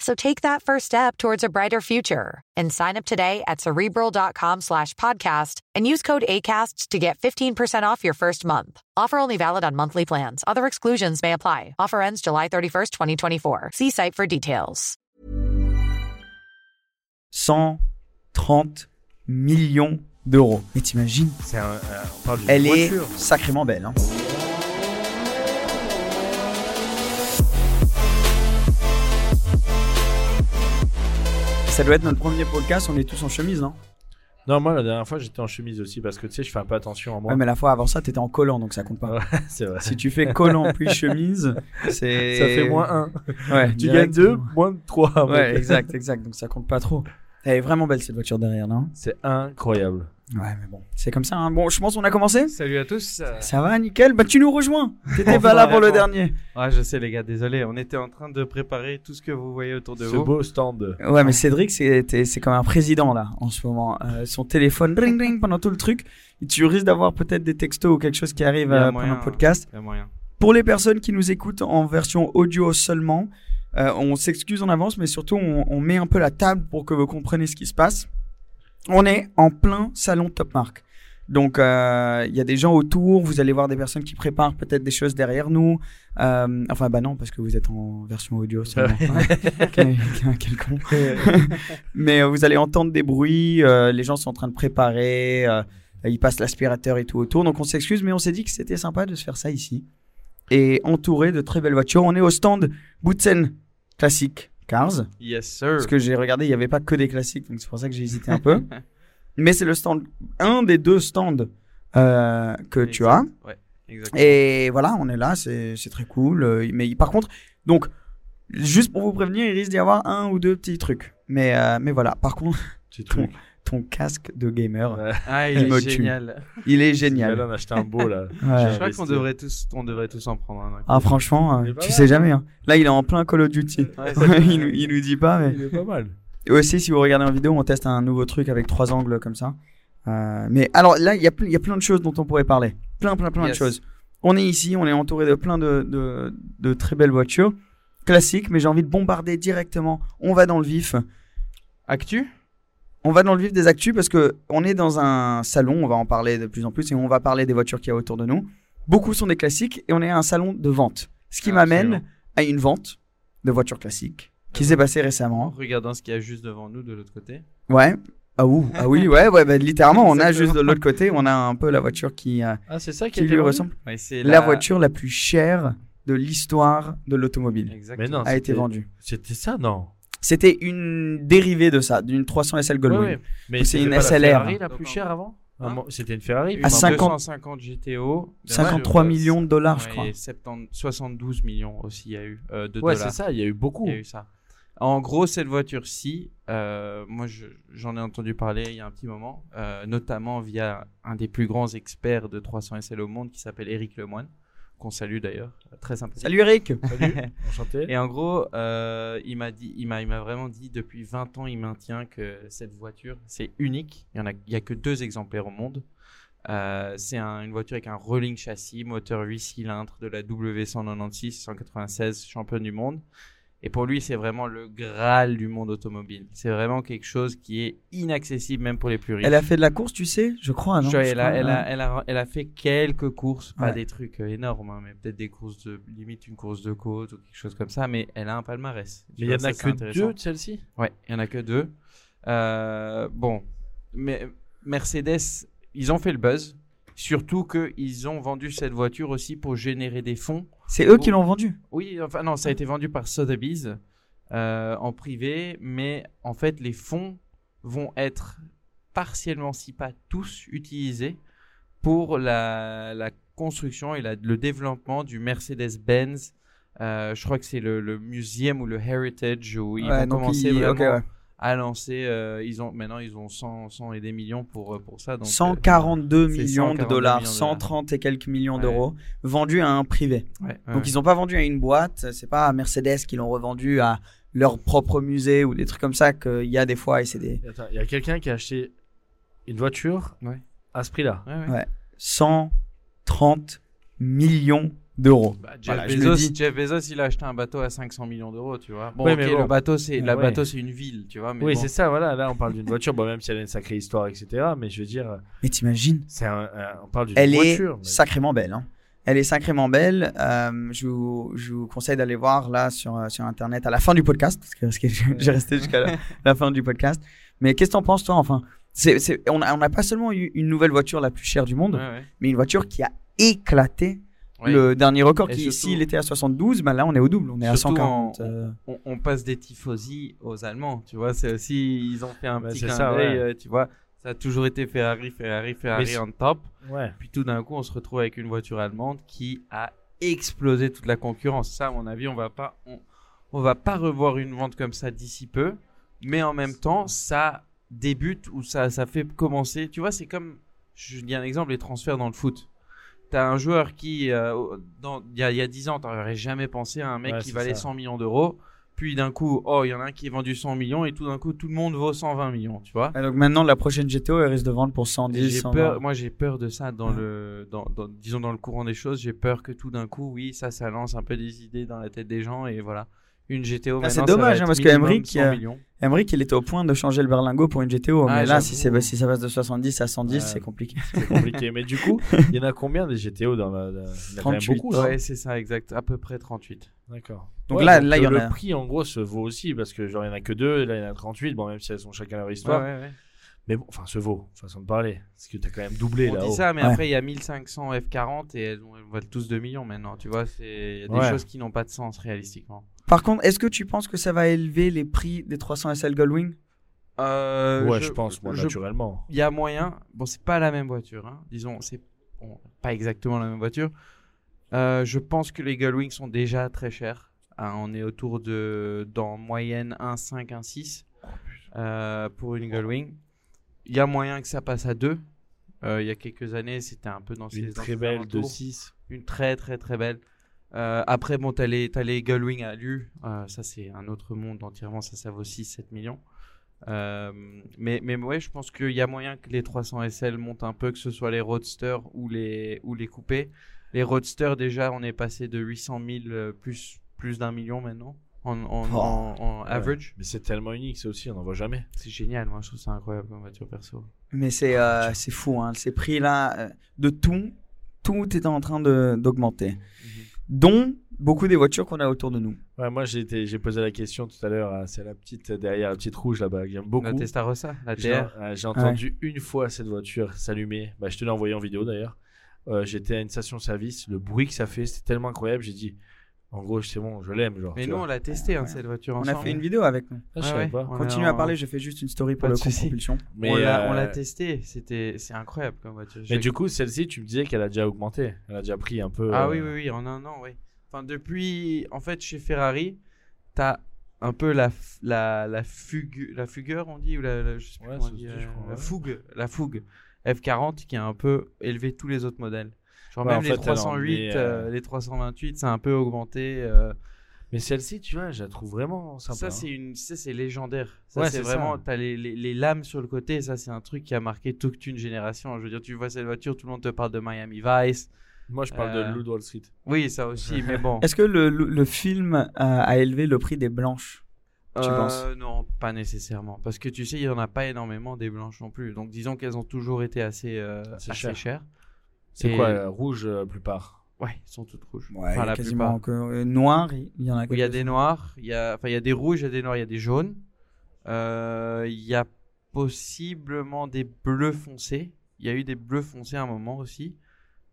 So take that first step towards a brighter future and sign up today at cerebral.com slash podcast and use code ACAST to get 15% off your first month. Offer only valid on monthly plans. Other exclusions may apply. Offer ends July 31st, 2024. See site for details. 130 millions d'euros. Mais t'imagines C'est un, euh, on parle d'une Elle est sacrément belle. hein. Ça doit être notre premier podcast, on est tous en chemise, non? Non, moi la dernière fois j'étais en chemise aussi parce que tu sais, je fais un peu attention à moi. Ouais, mais la fois avant ça, t'étais en collant, donc ça compte pas. Ouais, c'est vrai. Si tu fais collant puis chemise, c'est. Ça fait moins 1. Ouais, Tu gagnes 2, moins 3. Ouais, exact, exact. Donc ça compte pas trop. Elle est vraiment belle cette voiture derrière, non? C'est incroyable. Ouais, mais bon, c'est comme ça. Hein. Bon, je pense qu'on a commencé? Salut à tous. euh, Ça va, nickel. Bah, tu nous rejoins. T'étais pas là pour le dernier. Ouais, je sais les gars, désolé. On était en train de préparer tout ce que vous voyez autour de Ce vous. beau stand. Ouais, mais Cédric, c'est comme un président là en ce moment. Euh, son téléphone ring ring pendant tout le truc. Et tu risques d'avoir peut-être des textos ou quelque chose qui arrive euh, moyen, pendant le podcast. Il y a moyen. Pour les personnes qui nous écoutent en version audio seulement, euh, on s'excuse en avance, mais surtout on, on met un peu la table pour que vous compreniez ce qui se passe. On est en plein salon Top Mark. Donc euh, il y a des gens autour, vous allez voir des personnes qui préparent peut-être des choses derrière nous. Euh, enfin bah non parce que vous êtes en version audio seulement. quel, quel- quel con. Mais vous allez entendre des bruits, les gens sont en train de préparer, ils passent l'aspirateur et tout autour. Donc on s'excuse, mais on s'est dit que c'était sympa de se faire ça ici. Et entouré de très belles voitures. On est au stand Boutsen classique Cars. Yes, sir. Parce que j'ai regardé, il n'y avait pas que des classiques, donc c'est pour ça que j'ai hésité un peu. Mais c'est le stand, un des deux stands euh, que tu as. Ouais, exactement. Et voilà, on est là, c'est très cool. euh, Mais par contre, donc, juste pour vous prévenir, il risque d'y avoir un ou deux petits trucs. Mais, euh, mais voilà, par contre, Petit ton, truc. ton casque de gamer, Ouais. Ah, il il me est tue. génial. il est génial. en a acheté un beau là. Ouais. Je crois qu'on devrait tous, on devrait tous en prendre un. Ah, franchement, pas tu mal, sais hein. jamais. hein. Là, il est en plein Call of Duty. Ouais, il, nous, il nous dit pas, mais. Il est pas mal. Et aussi, si vous regardez en vidéo, on teste un nouveau truc avec trois angles comme ça. Euh, mais alors là, il y, a y plein de choses dont on pourrait parler. Plein, plein, plein de choses. On est ici, on est entouré de plein de, de, de très belles voitures. Classiques, mais j'ai envie de bombarder directement. On va dans le vif. Actu? On va dans le vif des actus parce que on est dans un salon, on va en parler de plus en plus et on va parler des voitures qu'il y a autour de nous. Beaucoup sont des classiques et on est à un salon de vente. Ce qui m'amène Absolument. à une vente de voitures classiques qui s'est passée récemment. Regardons ce qu'il y a juste devant nous de l'autre côté. Ouais. Ah, ouh. ah oui, ouais, ouais, bah, littéralement, on a juste de l'autre côté, on a un peu la voiture qui, euh, Ah, c'est ça qui lui ressemble. Ouais, c'est La... voiture la plus chère de l'histoire de l'automobile Exactement. Mais non, a été vendue. C'était ça, non? C'était une dérivée de ça, d'une 300 SL Goldwing. Ouais, ouais. Mais C'est une pas la SLR. Ferrari la plus chère avant Hein Ah, C'était une Ferrari. À 50 250 GTO. bien 53 sûr, millions de dollars, je crois. Et 70 72 millions aussi, il y a eu euh, de Ouais, c'est ça, il y a eu beaucoup. Il y a eu ça. En gros, cette voiture-ci, euh, moi je- j'en ai entendu parler il y a un petit moment, euh, notamment via un des plus grands experts de 300 SL au monde qui s'appelle Eric Lemoine, qu'on salue d'ailleurs, très sympathique. Salut Eric Salut, enchanté. Et en gros, euh, il m'a dit, il m'a, il m'a vraiment dit depuis 20 ans, il maintient que cette voiture, c'est unique. Il y en a, il y a que deux exemplaires au monde. Euh, c'est un- une voiture avec un rolling châssis, moteur 8 cylindres de la W196 196 championne du monde. Et pour lui, c'est vraiment le graal du monde automobile. C'est vraiment quelque chose qui est inaccessible même pour les plus riches. Elle a fait de la course, tu sais? Je crois, non? Je- Je elle, a, crois, elle, ouais. a, elle, a, elle a fait quelques courses, pas Ouais. des trucs euh, énormes, hein, mais peut-être des courses de limite une course de côte ou quelque chose comme ça. Mais elle a un palmarès. Mais il y en a que deux de celle-ci. Ouais, il y en a que deux. Euh, bon, mais Mercedes, ils ont fait le buzz. Surtout qu'ils ont vendu cette voiture aussi pour générer des fonds. C'est eux qui l'ont vendu. Oui, enfin non, ça a été vendu par Sotheby's euh, en privé, mais en fait les fonds vont être partiellement, si pas tous, utilisés pour la, la construction et la- le développement du Mercedes-Benz. Euh, je crois que c'est le, le museum ou le heritage où ils Ouais, vont commencer ils- vraiment ouais. À lancer. euh, ils ont maintenant ils ont 100, 100 et des millions pour euh, pour ça. Donc, euh, 142 c'est millions de 142 dollars, millions de dollars. 130 et quelques millions Ouais. d'euros, vendus à un privé. ouais, ouais, Donc ouais. ils n'ont pas vendu à une boîte, c'est pas à Mercedes qui l'ont revendu à leur propre musée ou des trucs comme ça qu'il y a des fois et c'est des Il y a quelqu'un qui a acheté une voiture Ouais. à ce prix-là. Ouais, ouais. Ouais. 130 millions d'euros. Bah, Jeff, Voilà, Bezos, dis. Jeff Bezos, il a acheté un bateau à 500 millions d'euros, tu vois. Bon, Oui, le bateau, c'est la Ouais. bateau, c'est une ville, tu vois. Mais oui, bon. c'est ça, voilà. Là, on parle d'une voiture, bon, même si elle a une sacrée histoire, etc. Mais je veux dire, Mais t'imagines c'est on parle d'une Elle voiture. est mais- sacrément belle. hein. Elle est sacrément belle. Euh, je, vous, je vous conseille d'aller voir là sur, euh, sur Internet à la fin du podcast, parce que, parce que je- j'ai resté jusqu'à la, la fin du podcast. Mais qu'est-ce que t'en penses, toi Enfin, c'est, c'est- on n'a on n'a pas seulement eu une nouvelle voiture la plus chère du monde, Ouais, ouais. mais une voiture qui a éclaté Ouais. le dernier record. Et Qui, surtout- s'il était à 72, bah là, on est au double. On est à Surtout 140. en- euh. On, on passe des tifosi aux Allemands, tu vois. C'est aussi, ils ont fait un Bah, petit clin ça, d'œil, ouais. euh, tu vois. Ça a toujours été Ferrari, Ferrari, Ferrari en top. Ouais. Puis tout d'un coup, on se retrouve avec une voiture allemande qui a explosé toute la concurrence. Ça, à mon avis, on va pas, on, on va pas revoir une vente comme ça d'ici peu. Mais en même temps, ça débute ou ça, ça fait commencer. Tu vois, c'est comme, je dis un exemple, les transferts dans le foot. T'as un joueur qui, euh, il y, a, y a 10 ans, t'aurais jamais pensé à un mec Ouais, qui valait ça. 100 millions d'euros. Puis d'un coup, oh, il y en a un qui est vendu 100 millions et tout d'un coup, tout le monde vaut 120 millions, tu vois. Ah, donc maintenant, la prochaine GTO, elle risque de vendre pour 110, J'ai 120. peur, moi j'ai peur de ça dans Ouais. le, dans, dans- disons dans le courant des choses. J'ai peur que tout d'un coup, oui, ça, ça lance un peu des idées dans la tête des gens et voilà. Une GTO. Ah, c'est dommage, hein, parce que minimum Emmerich, 100 euh. Emmerich, il était au point de changer le berlingot pour une GTO. Ah, mais là, si, j'avoue. c'est- si ça passe de 70 à 110, Ouais. c'est compliqué. C'est compliqué. mais du coup, il y en a combien des GTO dans la. la- Il y en a quand même 38. beaucoup, Ouais, c'est ça, exact. À peu près 38. D'accord. Donc Ouais, là- là, il y en le a- prix, en gros, se vaut aussi parce que, genre, il y en a que deux, là, il y en a 38. Bon, même si elles ont chacun leur histoire. ouais, ouais. Mais bon, enfin, se vaut, façon de parler. Parce que t'as quand même doublé On là-haut. dit ça, mais Ouais. après il y a 1500 F40 et elles, valent tous 2 millions maintenant. Tu vois, c'est il y a des Ouais. choses qui n'ont pas de sens réalistiquement. Par contre, est-ce que tu penses que ça va élever les prix des 300 SL Goldwing? Euh, ouais, je, pense, moi, je- naturellement. Il y a moyen. Bon, c'est pas la même voiture. hein. Disons, c'est bon, pas exactement la même voiture. Euh, je pense que les Gullwing sont déjà très chers. Hein, on est autour de, dans moyenne, 1,5, 1,6 euh, pour une Gullwing. Il y a moyen que ça passe à 2. Euh, il y a quelques années, c'était un peu dans ces Une très belle alentours. de 6. Une très très très belle. Euh, après, bon, t'as les, t'as les Gullwing à Lu. Euh, ça, c'est un autre monde entièrement. Ça, ça vaut 6-7 millions. Euh, mais, mais ouais, je pense qu'il y a moyen que les 300 SL montent un peu, que ce soit les Roadsters ou les, ou les coupés. Les Roadsters, déjà, on est passé de 800 000 euh, plus, plus d'un million maintenant en, en, Oh. en- en average. Mais c'est tellement unique, ça aussi, on n'en voit jamais. C'est génial, moi, je trouve ça incroyable comme voiture perso. Mais c'est euh, c'est fou, hein. ces prix-là, de tout, tout est en train de- d'augmenter. Dont beaucoup des voitures qu'on a autour de nous. Ouais, moi, j'ai été- j'ai posé la question tout à l'heure. à- C'est la petite derrière, la petite rouge là-bas, que j'aime beaucoup. La Testarossa, la J'ai TR. euh, j'ai entendu une fois cette voiture s'allumer. Bah, je te l'ai envoyé en vidéo d'ailleurs. Euh, J'étais à une station-service. Le bruit que ça fait, c'était tellement incroyable. J'ai dit, en gros, c'est bon, je l'aime. genre, Mais nous, vois. on l'a testé, hein, Ouais. cette voiture On ensemble. a fait une vidéo avec nous. Ah, je Ouais, savais ouais. pas. On Continue à en- parler, je fais juste une story Pas pour de le propulsion. Mais, on l'a on euh, l'a testé, c'était c'est incroyable comme voiture. Mais Je- du coup, celle-ci, tu me disais qu'elle a déjà augmenté. Elle a déjà pris un peu. ah euh, oui oui oui, en un an oui. Enfin depuis en fait chez Ferrari, t'as un peu la f- la la fugue la fugueur on dit ou la, la- je sais plus Ouais, comment ça on dit, dit, euh, je crois, la ouais. fougue la fougue F40 qui a un peu élevé tous les autres modèles. Genre Ouais, en même les elle a 308, emmené, euh, euh, les 328, ça a un peu augmenté. euh, Mais celle-ci, tu vois, je la trouve vraiment sympa. ça hein. c'est une ça c'est légendaire. Ça Ouais, c'est vraiment t'as les, les, les lames sur le côté, ça c'est un truc qui a marqué toute une génération. Je veux dire tu vois cette voiture, tout le monde te parle de Miami Vice. Moi, je parle Euh, de Loup de Wall Street. Oui, ça aussi, mais bon. Est-ce que le, le, le film euh, a élevé le prix des blanches tu Euh, penses? Non, pas nécessairement. Parce que tu sais, il n'y en a pas énormément des blanches non plus. Donc disons qu'elles ont toujours été assez, euh, assez cher. chères. C'est quoi, euh, rouge euh, la plupart Ouais, elles sont toutes rouges. Ouais, enfin, la quasiment plupart. que, euh, noir, il y en a Il y a des noirs, il y a, enfin, il y a des rouges, il y a des noirs, il y a des jaunes. Euh, il y a possiblement des bleus foncés. Il y a eu des bleus foncés à un moment aussi.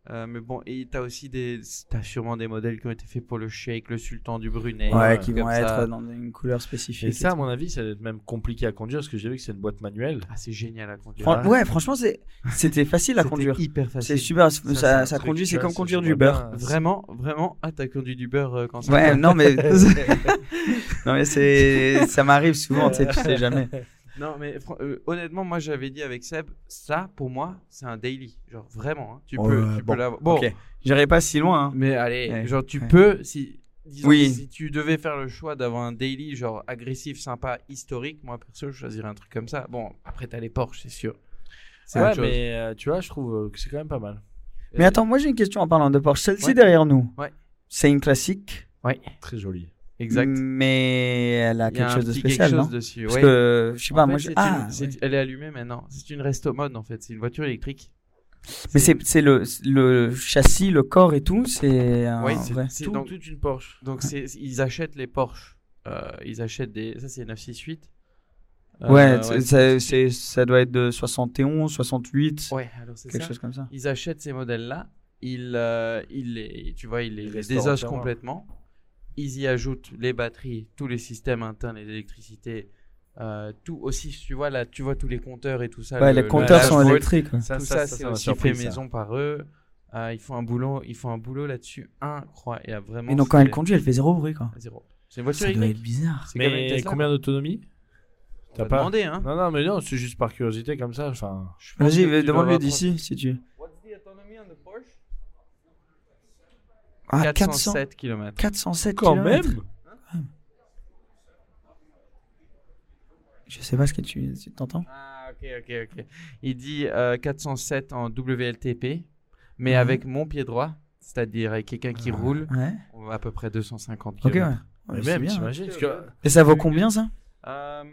Euh, mais bon, et t'as aussi des, t'as sûrement des modèles qui ont été faits pour le Sheikh, le Sultan du Brunei. Ouais, Ouais, qui vont ça. être dans une couleur spécifique. Et ça, à mon avis, ça va être même compliqué à conduire parce que j'ai vu que c'est une boîte manuelle. Ah, c'est génial à conduire. Fran- ouais, franchement, c'est- c'était facile à conduire. hyper C'est facile. super, ça, c'est ça, conduit, c'est comme conduire du beurre. bien. Vraiment, vraiment. Ah, t'as conduit du beurre euh, quand ça Ouais, non mais non mais c'est ça m'arrive souvent, tu sais, tu sais jamais. Non, mais euh, honnêtement, moi j'avais dit avec Seb, ça pour moi c'est un daily. Genre vraiment, hein. tu peux, tu bon, peux l'avoir. Bon, j'irai pas si loin. hein. mais allez, Ouais, genre tu ouais. peux, si, disons, Oui. si tu devais faire le choix d'avoir un daily, genre agressif, sympa, historique, moi perso je choisirais un truc comme ça. Bon, après t'as les Porsche, c'est sûr. C'est Ouais, mais euh, tu vois, je trouve euh, que c'est quand même pas mal. Mais attends, moi j'ai une question en parlant de Porsche. Celle-ci Ouais. derrière nous, Ouais. c'est une classique, Très joli. Exact. mais elle a quelque chose de spécial, quelque non chose dessus. Parce ouais. que je sais pas, En moi fait, je... c'est ah, une- c'est- ouais. elle est allumée maintenant. C'est une resto mode en fait. C'est une voiture électrique. mais c'est le le châssis, le corps et tout, c'est un Ouais, c'est- vrai. c'est Tout- donc- toute une Porsche. Donc ils achètent les Porsche. Euh, ils achètent des ça c'est 968. Euh, Ouais, ça, doit être de 71, 68, Ouais, alors c'est quelque ça. chose comme ça. Ils achètent ces modèles-là, ils, euh, ils les, tu vois, ils les, Ils les désossent entièrement. complètement. Ils y ajoutent les batteries, tous les systèmes internes, les électricités, euh, tout aussi. Tu vois là, tu vois tous les compteurs et tout ça. Ouais, le- les le compteurs sont électriques. ouais. Ça, Tout ça, ça, ça, c'est aussi fait ça. maison par eux. Euh, ils font un boulot, ils font un boulot là-dessus incroyable. Vraiment. Et donc quand elle conduit, elle fait zéro bruit quoi. zéro. C'est une voiture Ça doit être électrique. bizarre. Mais Tesla, combien d'autonomie On T'as pas demander, hein. Non, non, mais non, c'est juste par curiosité comme ça. Enfin, Vas-y, demande-lui d'ici si tu. What's the autonomy on the Porsche? Ah, 400, 407 km. 407 quand kilomètres. même. Je sais pas ce que tu tu t'entends. Ah, ok, ok, ok. Il dit euh, 407 en WLTP, mais Mhm. avec mon pied droit, c'est-à-dire avec quelqu'un qui roule, Ouais. on va à peu près 250 Ok, ouais. km. Ouais, Mais c'est même, bien. t'imagines parce que- Et ça vaut combien ça Euh,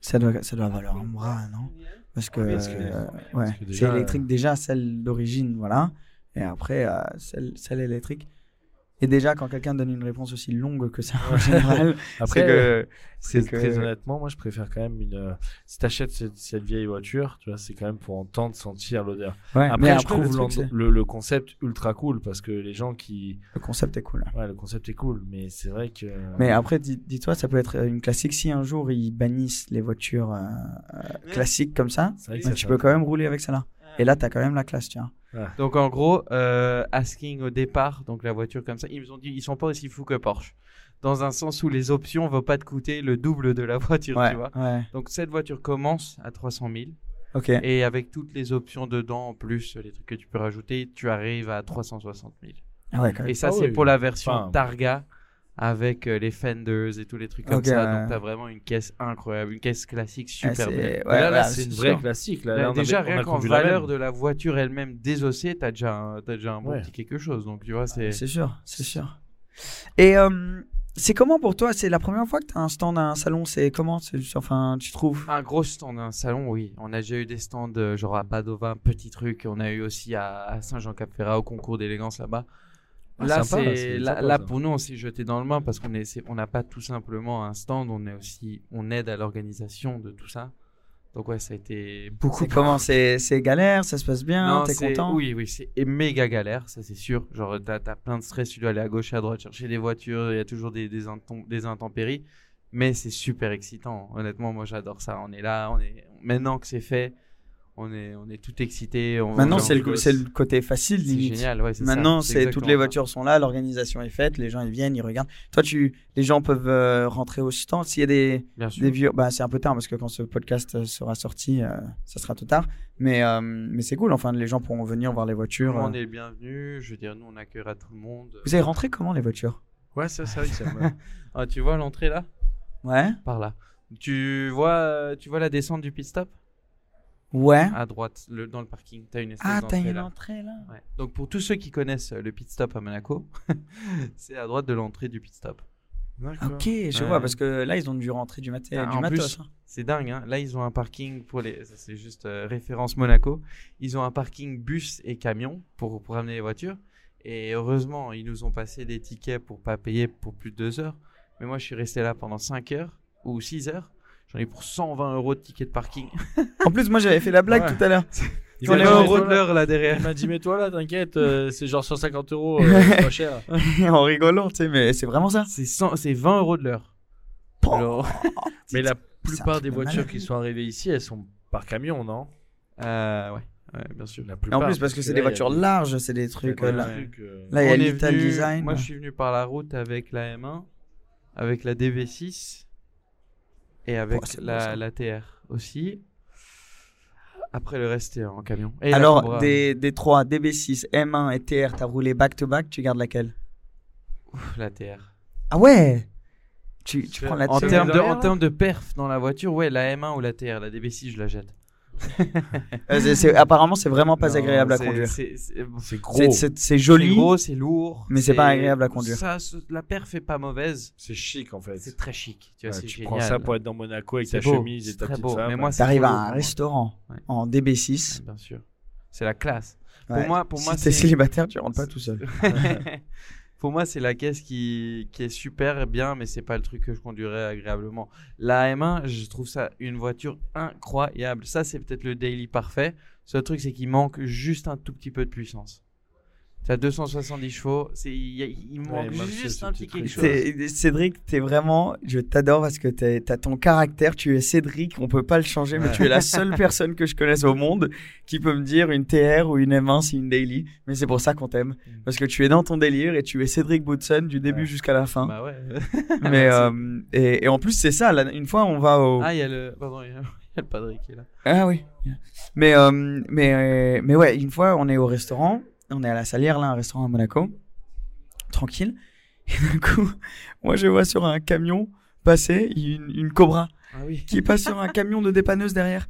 ça doit, ça doit valoir un bras, non? Parce que, Parce que- euh, ouais, parce que c'est électrique déjà, celle d'origine, voilà. Et après, euh, celle, celle électrique. Et déjà, quand quelqu'un donne une réponse aussi longue que ça, en général, Après, que. Très, c'est que- très honnêtement, moi je préfère quand même une. euh, si t'achètes cette, cette vieille voiture, tu vois, c'est quand même pour entendre, sentir l'odeur. Ouais, Après, je le, trouve truc, le, le concept ultra cool parce que les gens qui. le concept est cool. Ouais, le concept est cool, mais c'est vrai que. Mais après, dis- dis-toi, ça peut être une classique. Si un jour ils bannissent les voitures euh, euh, classiques comme ça, C'est vrai que bah, ça tu peux quand même rouler avec celle-là. Et là, t'as quand même la classe, tu vois. Donc en gros, euh, asking au départ, donc la voiture comme ça, ils nous ont dit ils sont pas aussi fous que Porsche. Dans un sens où les options vont pas te coûter le double de la voiture, Ouais, tu vois. ouais. Donc cette voiture commence à 300 000 Ok. et avec toutes les options dedans, en plus les trucs que tu peux rajouter, tu arrives à 360 000. Ah. Et ça, Ah c'est oui. pour la version Enfin- Targa avec euh, les fenders et tous les trucs comme ça. ouais. Donc, t'as vraiment une caisse incroyable, une caisse classique Ah, super c'est- belle. ouais, là, là, c'est une vraie sûr. classique. Là, Là, Là, on déjà, avait- rien a qu'en valeur de la voiture elle-même désossée, t'as déjà, un- t'as déjà un bon Ouais. petit quelque chose. Donc, tu vois, c'est. C'est sûr, c'est sûr. Et euh, c'est comment pour toi? C'est la première fois que tu as un stand à un salon C'est comment? Enfin, tu trouves? Un gros stand, un salon, oui. On a déjà eu des stands, euh, genre à Padova, un petit truc. On a eu aussi à, à Saint-Jean-Cap-Ferrat, au concours d'élégance là-bas. Ah, là, sympa, là, sympa, là, ça. pour nous, on s'est jeté dans le bain parce qu'on on n'a pas tout simplement un stand, on est aussi, on aide à l'organisation de tout ça. Donc ouais, ça a été beaucoup. Comment? C'est, galère? Ça se passe bien? T'es content? Oui, oui, c'est méga galère, ça c'est sûr. Genre, t'as as plein de stress, tu dois aller à gauche, à droite, chercher des voitures, il y a toujours des, des intempéries. Mais c'est super excitant. Honnêtement, moi j'adore ça. On est là, on est... maintenant que c'est fait, on est, on est tout excité. On... Maintenant, c'est le, on- côté facile, c'est limite. génial. Ouais, Maintenant, c'est toutes les ça. voitures sont là, l'organisation est faite, les gens ils viennent, ils regardent. Toi, tu, les gens peuvent euh, rentrer au stand. S'il y a des, vieux, bah c'est un peu tard parce que quand ce podcast euh, sera sorti, euh, ça sera tout tard. Mais euh, mais c'est cool. Enfin, les gens pourront venir voir les Tout voitures. le monde euh. est le bienvenu. Je veux dire, nous on accueillera tout le monde. Vous avez rentré comment les voitures? Ouais, ça, ça, oui, ça Ah, tu vois l'entrée là? Ouais. Par là. Tu vois, tu vois la descente du pit stop? Ouais. à droite, le, dans le parking. T'as une espèce Ah, t'as d'entrée une là. entrée là. Ouais. Donc pour tous ceux qui connaissent euh, le pit stop à Monaco, c'est à droite de l'entrée du pit stop. D'accord. Ok, je Ouais. vois, parce que là, ils ont dû rentrer du, maté- Ah, du en matos. plus, hein. C'est dingue, hein. Là, ils ont un parking pour les. ça, C'est juste euh, référence Monaco. Ils ont un parking bus et camion pour, pour amener les voitures. Et heureusement, ils nous ont passé des tickets pour pas payer pour plus de deux heures. Mais moi, je suis resté là pendant 5 heures ou 6 heures. J'en ai pour 120 euros de ticket de parking. En plus, moi, j'avais fait la blague Ouais. tout à l'heure. Il On m'a est dit, en mets-toi euros de là. l'heure là Il derrière. m'a dit, mets-toi là, t'inquiète, euh, c'est genre 150 euros, euh, c'est pas cher. en rigolant, tu sais, mais c'est vraiment ça. C'est 100 c'est 20 euros de l'heure. Alors, Mais la plupart truc des de voitures malade. qui sont arrivées ici, elles sont par camion, non? Euh, ouais. ouais, bien sûr. La Et en plupart, plus, parce que c'est des là, il y a voitures larges, c'est des il trucs. euh, là. trucs, euh, Là, il y a On est venu- Design. Moi, je suis venu par la route avec la M1, avec la DV6 et avec Oh, la, la TR aussi. Après, le reste, en camion. Et Alors, des, des 3, DB6, M1 et TR, t'as roulé back-to-back, tu gardes laquelle? Ouf, la TR. Ah ouais Tu, tu prends la en TR termes de, en de perf dans la voiture, ouais, la M1 ou la TR, la DB6, je la jette. Euh, c'est- Apparemment, c'est vraiment pas Non, agréable à conduire. C'est gros. C'est- C'est c'est joli. gros, c'est lourd. mais c'est pas agréable à conduire. Ça, la perf est pas mauvaise. C'est chic en fait. C'est très chic. Tu, vois, Ouais, tu génial. prends ça pour être dans Monaco avec ta beau, chemise et c'est ta très petite beau. Mais moi, T'arrives à un restaurant Ouais. en DB6. Ouais, bien sûr. C'est la classe. Ouais. Pour moi, pour moi, si t'es c'est- célibataire, tu rentres pas tout seul. Pour moi, c'est la caisse qui, est super bien, mais c'est pas le truc que je conduirais agréablement. La M1, je trouve ça une voiture incroyable. Ça, c'est peut-être le daily parfait. Ce truc, c'est qu'il manque juste un tout petit peu de puissance. T'as 270 chevaux, c'est il manque juste un petit quelque chose. T'es- Cédric, t'es vraiment, je t'adore parce que t'as ton caractère, tu es Cédric, on peut pas le changer, mais tu es la seule personne que je connaisse au monde qui peut me dire une TR ou une M1 c'est une daily, mais c'est pour ça qu'on t'aime, parce que tu es dans ton délire et tu es Cédric Boutson du début Ouais. jusqu'à la fin. Bah ouais. mais euh, et, et en plus c'est ça, là, une fois on va au, Ah, il y a le, pardon, il y a, il y a le padre qui est là. ah oui, mais euh, mais euh, mais ouais, une fois on est au restaurant, on est à la Salière là, un restaurant à Monaco, tranquille, et d'un coup, moi je vois sur un camion passer une, une cobra Ah oui. qui passe sur un camion de dépanneuse derrière.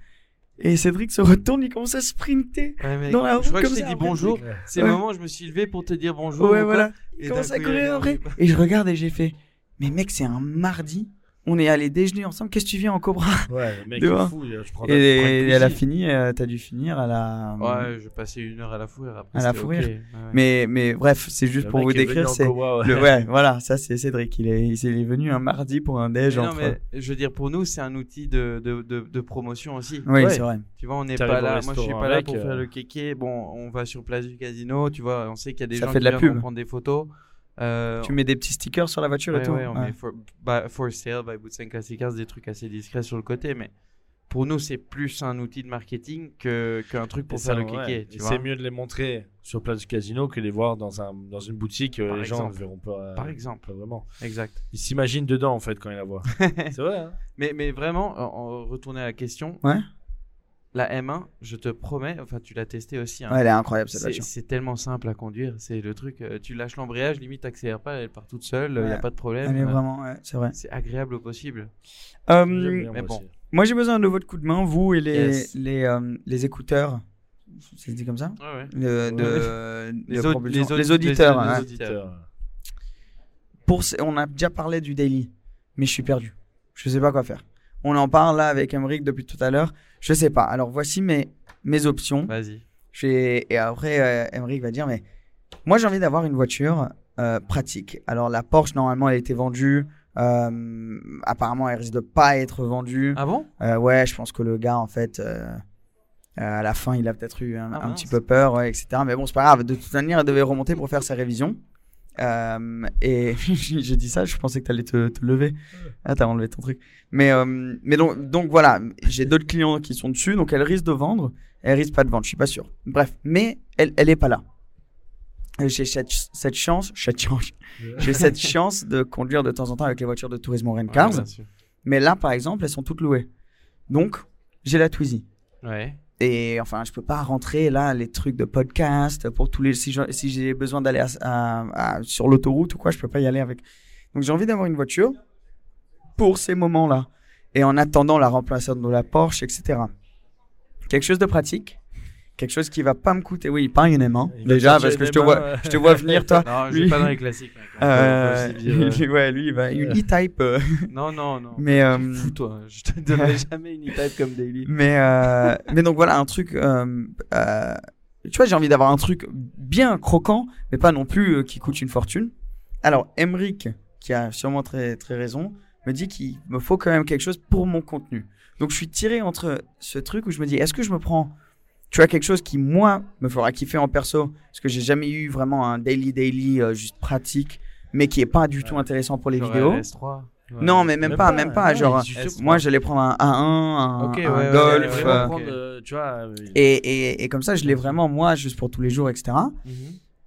Et Cédric se retourne, il commence à sprinter. Ouais, mec, Dans la je crois que comme je t'ai dit bonjour. C'est Ouais. le moment où je me suis levé pour te dire bonjour. ouais, ou voilà. Et Il commence à courir après. Et je regarde et j'ai fait, mais mec, c'est un mardi. On est allé déjeuner ensemble. Qu'est-ce que tu viens en cobra Ouais, le mec est fou. Je prends une Et, elle a fini, euh, t'as dû finir à la. Ouais, je passais une heure à la fourrure après. À la fourrure. Ouais. Mais, mais bref, c'est juste Le pour mec vous décrire. C'est ouais. le ouais, voilà, ça c'est Cédric. Il est, il est venu un mardi pour un déj Mais non, entre. mais je veux dire, pour nous, c'est un outil de, de, de, de promotion aussi. Oui, Ouais. c'est vrai. Tu vois, on n'est pas là. Moi, je suis pas là pour euh, faire le kéké. Bon, on va sur place du casino. Tu vois, on sait qu'il y a des Ça gens fait qui de la viennent prendre des photos. Euh, Tu mets des petits stickers sur la voiture et ouais, tout. ouais, on Ouais. met for, bah, for sale by Classic Cars, des trucs assez discrets sur le côté. Mais pour nous, c'est plus un outil de marketing que- qu'un truc pour Et faire ça, le ouais. vois C'est mieux de les montrer sur place du casino que les voir dans, un, dans une boutique. euh, Par les gens exemple. ne verront pas. Par exemple. Pas vraiment. Exact. Ils s'imaginent dedans en fait quand ils la voient. c'est vrai. Hein Mais, mais vraiment, en, en retourner à la question. Ouais. La M1, je te promets, enfin, tu l'as testé aussi. hein. Ouais, elle est incroyable cette C'est voiture. c'est tellement simple à conduire. C'est le truc, euh, tu lâches l'embrayage, limite t'accélères pas, elle part toute seule, il n'y a Ouais. pas de problème. Elle est vraiment, ouais, c'est vrai. C'est agréable au possible. Euh, mais moi bon. aussi. Moi, j'ai besoin de votre coup de main, vous et les, Yes. les, euh, les écouteurs. Ça se dit comme ça Ouais, ouais. Le- de- Les, de au- propulsion. aud- les auditeurs. les hein. auditeurs. Pour, on a déjà parlé du daily, mais je suis perdu. Je sais pas quoi faire. On en parle là avec Emric depuis tout à l'heure. Je sais pas. Alors voici mes, mes options. Vas-y. Et après, euh, Emric va dire, mais moi j'ai envie d'avoir une voiture euh, pratique. Alors la Porsche, normalement, elle a été vendue. Euh, apparemment, elle risque de pas être vendue. Ah bon? Euh, ouais, je pense que le gars, en fait, euh, euh, à la fin, il a peut-être eu un, Ah, un petit peu peur, ouais, etc. Mais bon, c'est pas grave. De toute manière, il devait remonter pour faire sa révision. Euh, et j'ai dit ça, je pensais que tu allais te, te lever. Ah, t'as enlevé ton truc. Mais, euh, mais donc, donc voilà, j'ai d'autres clients qui sont dessus, donc elle risque de vendre. Elle risque pas de vendre, je suis pas sûr. Bref, mais elle, elle est pas là. J'ai cette, cette chance, cette chance, j'ai cette chance de conduire de temps en temps avec les voitures de Tourismo Rent Ouais, Cars. Mais là, par exemple, elles sont toutes louées. Donc, j'ai la Twizy. Ouais. Et enfin, je peux pas rentrer là les trucs de podcast pour tous les si j'ai besoin d'aller sur l'autoroute ou quoi, je peux pas y aller avec. Donc j'ai envie d'avoir une voiture pour ces moments-là et en attendant la remplaçante de la Porsche, etc. quelque chose de pratique, quelque chose qui va pas me coûter. Oui, pas une aimant. Il Déjà, parce que je te vois, mains, je te vois venir toi. Non, je Lui- vais pas dans les classiques. mec. Euh, lui- ouais, lui, il va une E-Type. euh, Non, non, non. mais euh, Fous-toi, je te donnerai jamais une e-type comme daily. mais euh, mais donc voilà un truc. euh, euh, tu vois, j'ai envie d'avoir un truc bien croquant, mais pas non plus euh, qui coûte une fortune. Alors, Emric, qui a sûrement très très raison, me dit qu'il me faut quand même quelque chose pour mon contenu. Donc, je suis tiré entre ce truc où je me dis, est-ce que je me prends, tu vois, quelque chose qui moi me fera kiffer en perso, parce que j'ai jamais eu vraiment un daily daily euh, juste pratique, mais qui est pas du tout intéressant pour les Genre vidéos. RS3. Ouais. Non, mais même, pas, même pas. genre, moi, j'allais prendre un A1, un, golf. euh, prendre, euh, tu vois, et, et, et comme ça, je l'ai vraiment moi, juste pour tous les jours, etc. Mhm.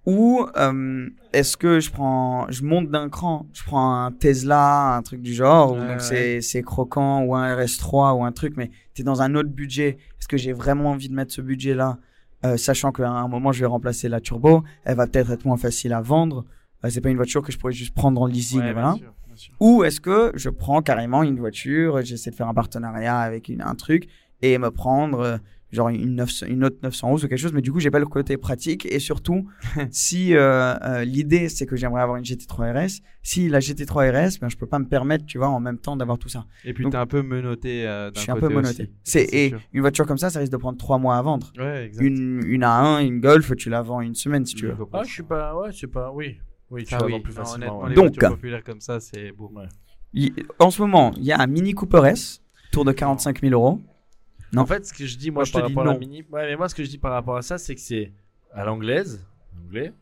Ou euh, est-ce que je prends, je monte d'un cran, je prends un Tesla, un truc du genre, donc c'est croquant, ou un RS3 ou un truc, mais t'es dans un autre budget. Est-ce que j'ai vraiment envie de mettre ce budget-là, euh, sachant qu'à un moment je vais remplacer la turbo, elle va peut-être être moins facile à vendre. Euh, c'est pas une voiture que je pourrais juste prendre en leasing, Ouais, voilà. bien sûr, bien sûr. Ou est-ce que je prends carrément une voiture, j'essaie de faire un partenariat avec une- un truc et me prendre euh, genre une, 900 une autre 911 ou quelque chose, mais du coup j'ai pas le côté pratique et surtout si euh, euh, l'idée c'est que j'aimerais avoir une GT3 RS, si la GT3 RS, ben je peux pas me permettre, tu vois, en même temps d'avoir tout ça. Et puis Donc- t'es un peu menotté euh, d'un Je suis un peu menotté. C'est et sûr. une voiture comme ça, ça risque de prendre trois mois à vendre. Ouais, exact. Une, une A1, une Golf, tu la vends une semaine si tu veux. Ah, je suis pas, ouais, c'est pas, oui, oui, tu Ah vas oui, plus non, facilement. honnêtement, ouais. les Donc- voitures populaires comme ça, c'est. Ouais. En ce moment, il y a un Mini Cooper S, tour de 45 000 euros. Non. En fait, ce que je dis moi, Moi, je te par dis rapport à la mini, ouais, mais moi ce que je dis par rapport à ça, c'est que c'est à l'anglaise, anglais,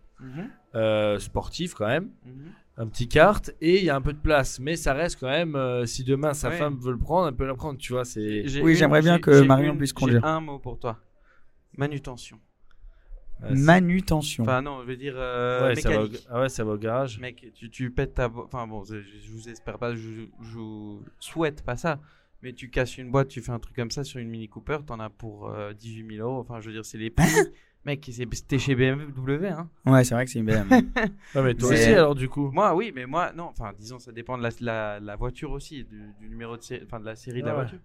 euh, sportif quand même, un petit kart et il y a un peu de place, mais ça reste quand même. euh, si demain sa Ouais. femme veut le prendre, elle peut le prendre, tu vois. C'est J'ai Oui, une- j'aimerais bien j'ai- que j'ai Marion une- puisse j'ai conduire. un mot pour toi. Manutention. Ouais, c'est- Manutention. Enfin non, je veux dire euh, ouais, ça va au... ah ouais, ça va au garage. Mec, tu, tu pètes ta... Enfin bon, je, je vous espère pas, je, je vous souhaite pas ça. Mais tu casses une boîte, tu fais un truc comme ça sur une Mini Cooper, t'en as pour euh, 18 000 euros. Enfin, je veux dire, c'est les prix. Mec, c'était chez BMW, hein. Ouais, c'est vrai que c'est une BM. Ouais, mais toi aussi alors du coup. Moi, oui, mais moi, non. Enfin, disons, ça dépend de la, la, la voiture aussi, du, du numéro de série, enfin de la série de la Ah ouais. voiture.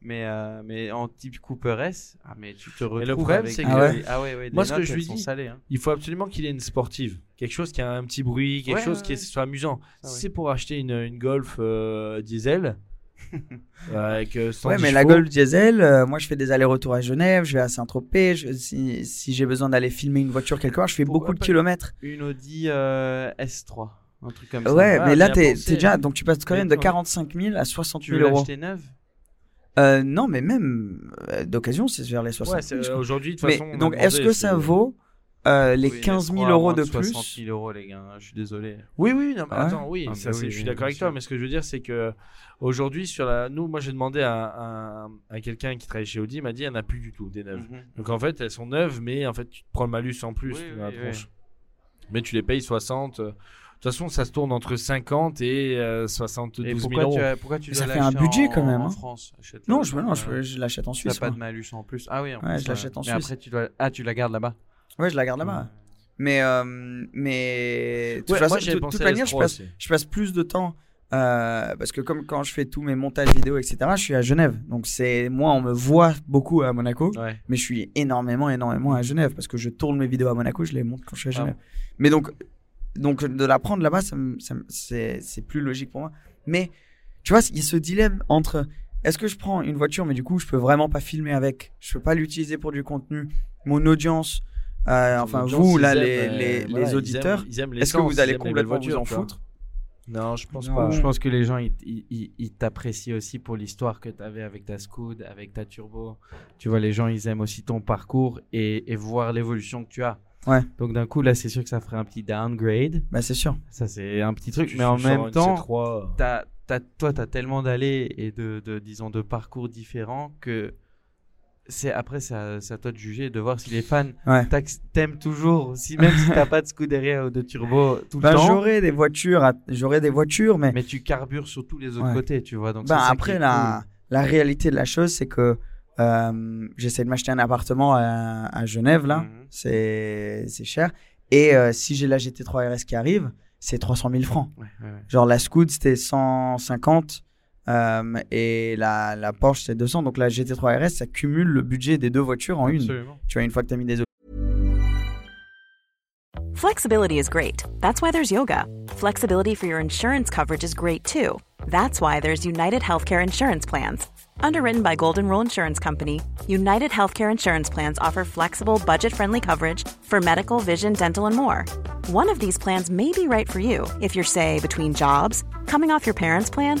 Mais, euh, mais en type Cooper S, ah, mais tu te retrouves le problème, c'est que- Ah ouais ah ouais, ouais, Moi, ce que je lui dis- salées, hein. Il faut absolument qu'il ait une sportive, quelque chose qui a un petit bruit, quelque Ouais, chose ouais, qui ouais. soit amusant. Ah si ouais. c'est pour acheter une, une Golf euh, diesel avec euh, 110 Ouais, mais la chevaux, Golf Diesel, euh, moi je fais des allers-retours à Genève, je vais à Saint-Tropez. Si, si j'ai besoin d'aller filmer une voiture quelque part, je fais Pourquoi beaucoup de kilomètres. Une Audi euh, S3, un truc comme ça. Ouais, Ah, mais là t'es déjà. Donc tu passes quand même de non. 45 000 à 60 Tu 000 veux euros. l'acheter neuve? Euh, non, mais même euh, d'occasion, c'est vers les 60 Ouais, 000. c'est- je crois. aujourd'hui de toute Mais façon. donc est-ce que ça vaut euh, les Oui, 15 000 S3 à euros moins de 60 plus 000 euros, les gars. Je suis désolé. Oui, oui, non, mais Ouais. attends, oui, Ah, ça, bah oui, je suis d'accord avec toi, mais ce que je veux dire, c'est que aujourd'hui, sur la, nous, moi, j'ai demandé à, à, à quelqu'un qui travaille chez Audi, il m'a dit, il n'y en a plus du tout des neuves. Mhm. Donc en fait, elles sont neuves, mais en fait, tu te prends le malus en plus Oui, dans la oui, tronche. Mais tu les payes 60. euh, De toute façon, ça se tourne entre 50 et euh, 72 Et 000 pourquoi euros. tu, pourquoi tu ça fait un budget en- quand même, En hein. France Non, je, non, je, je l'achète en Tu Suisse. n'as pas de malus en plus. Ah oui, en Ouais, plus, je l'achète en Mais Suisse. après, tu dois... Ah, tu la gardes là-bas. Ouais, je la garde là-bas. Mais, euh, mais de toute Ouais, façon, moi, de toute manière, je S3 passe, aussi. je passe plus de temps euh, parce que comme quand je fais tous mes montages vidéo, etc., je suis à Genève. Donc c'est moi, on me voit beaucoup à Monaco, Ouais. mais je suis énormément, énormément à Genève parce que je tourne mes vidéos à Monaco, je les monte quand je suis à Ah. Genève. Mais donc, donc de la prendre là-bas, ça ça c'est plus logique pour moi. Mais tu vois, il y a ce dilemme entre est-ce que je prends une voiture, mais du coup, je peux vraiment pas filmer avec, je peux pas l'utiliser pour du contenu, mon audience. Euh, enfin, gens, vous, ils là, aiment, les, euh, les, voilà, les auditeurs, est-ce que vous allez complètement vous en foutre? Non, je pense Non. pas. Je pense que les gens, ils, ils- ils- ils t'apprécient aussi pour l'histoire que tu avais avec ta Scoot, avec ta Turbo. Tu vois, les gens, ils aiment aussi ton parcours et, et voir l'évolution que tu as. Ouais. Donc d'un coup, là, c'est sûr que ça ferait un petit downgrade. Bah, c'est sûr. Ça, c'est un petit truc. Tu mais en même temps, C3, t'as, t'as, toi, tu as tellement d'allées et de, de, disons, de parcours différents que c'est après, c'est à, c'est à toi de juger, de voir si les fans Ouais. t'aiment toujours, si, même si t'as pas de derrière ou de Turbo tout le Ben, temps. j'aurais des voitures, j'aurais des voitures, mais, Mais tu carbures sur tous les autres Ouais. côtés, tu vois. Donc ben, ça après la, cool. la réalité de la chose, c'est que euh, j'essaie de m'acheter un appartement à, à Genève là, Mhm. c'est c'est cher. Et euh, si j'ai la GT3 RS qui arrive, c'est 300 000 francs. Ouais. Genre la Scoot c'était 150, Euh, et la, la Porsche, c'est 200. Donc la GT3 RS, ça cumule le budget des deux voitures en une. Absolument. Tu vois, une fois que tu as mis des Flexibility is great. That's why there's yoga. Flexibility for your insurance coverage is great too. That's why there's United Healthcare Insurance Plans. Underwritten by Golden Rule Insurance Company, United Healthcare Insurance Plans offer flexible, budget friendly coverage for medical, vision, dental, and more. One of these plans may be right for you if you're, say, between jobs, coming off your parents' plan,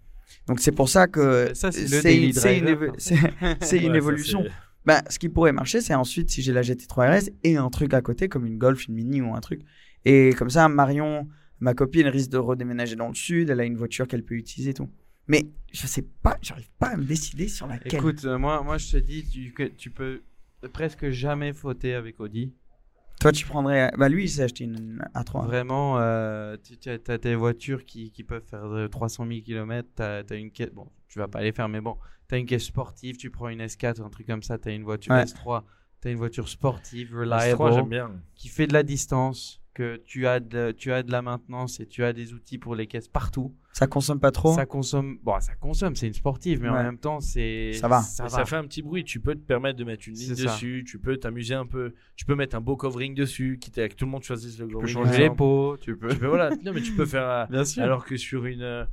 Donc c'est pour ça que Ça, c'est une, ça, évolution. c'est- Bah, ce qui pourrait marcher, c'est ensuite si j'ai la GT3 RS et un truc à côté comme une Golf, une Mini ou un truc. Et comme ça, Marion, ma copine, risque de redéménager dans le sud. Elle a une voiture qu'elle peut utiliser et tout. Mais je sais pas, j'arrive pas à me décider sur laquelle. Écoute, euh, moi, moi, je te dis, tu, que tu peux presque jamais fauter avec Audi. Toi, tu prendrais. Bah, lui, il s'est acheté une A3. Vraiment, euh, tu as, des voitures qui, qui peuvent faire euh, 300 000 km. Tu as, une caisse. Bon, tu vas pas les faire, mais bon. Tu as une caisse sportive, tu prends une S4, un truc comme ça. Tu as une voiture Ouais. S3. Tu as une voiture sportive, S3, reliable, j'aime bien. qui fait de la distance, que tu as de, tu as de la maintenance et tu as des outils pour les caisses partout. Ça consomme pas trop. Ça consomme. Bon, ça consomme, c'est une sportive, mais en même temps, c'est. Ça va. Ça va. ça fait un petit bruit. Tu peux te permettre de mettre une ligne dessus. Tu peux t'amuser un peu. Tu peux mettre un beau covering dessus, quitte à que tout le monde choisisse le Tu covering. peux changer les pots, tu peux. Tu peux voilà. Non mais tu peux faire. euh, Bien sûr. Alors que sur une euh,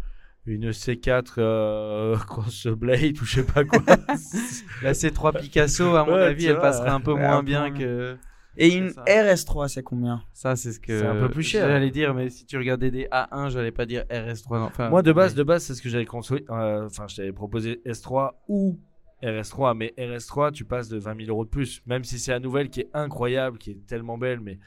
une C4 euh, Crossblade ou je sais pas quoi. La C3 Picasso, à mon Ouais, avis, tu elle vois, passerait un peu moins bien que. Et une ça. RS3, c'est combien Ça, c'est ce que. C'est un peu plus cher. J'allais dire, mais si tu regardais des A1, j'allais pas dire RS3. non. Enfin, Moi de base ouais. de base c'est ce que j'avais construit. euh, Enfin je t'avais proposé S3 ou RS3 mais RS3 tu passes de 20 000 euros de plus. Même si c'est la nouvelle qui est incroyable, qui est tellement belle mais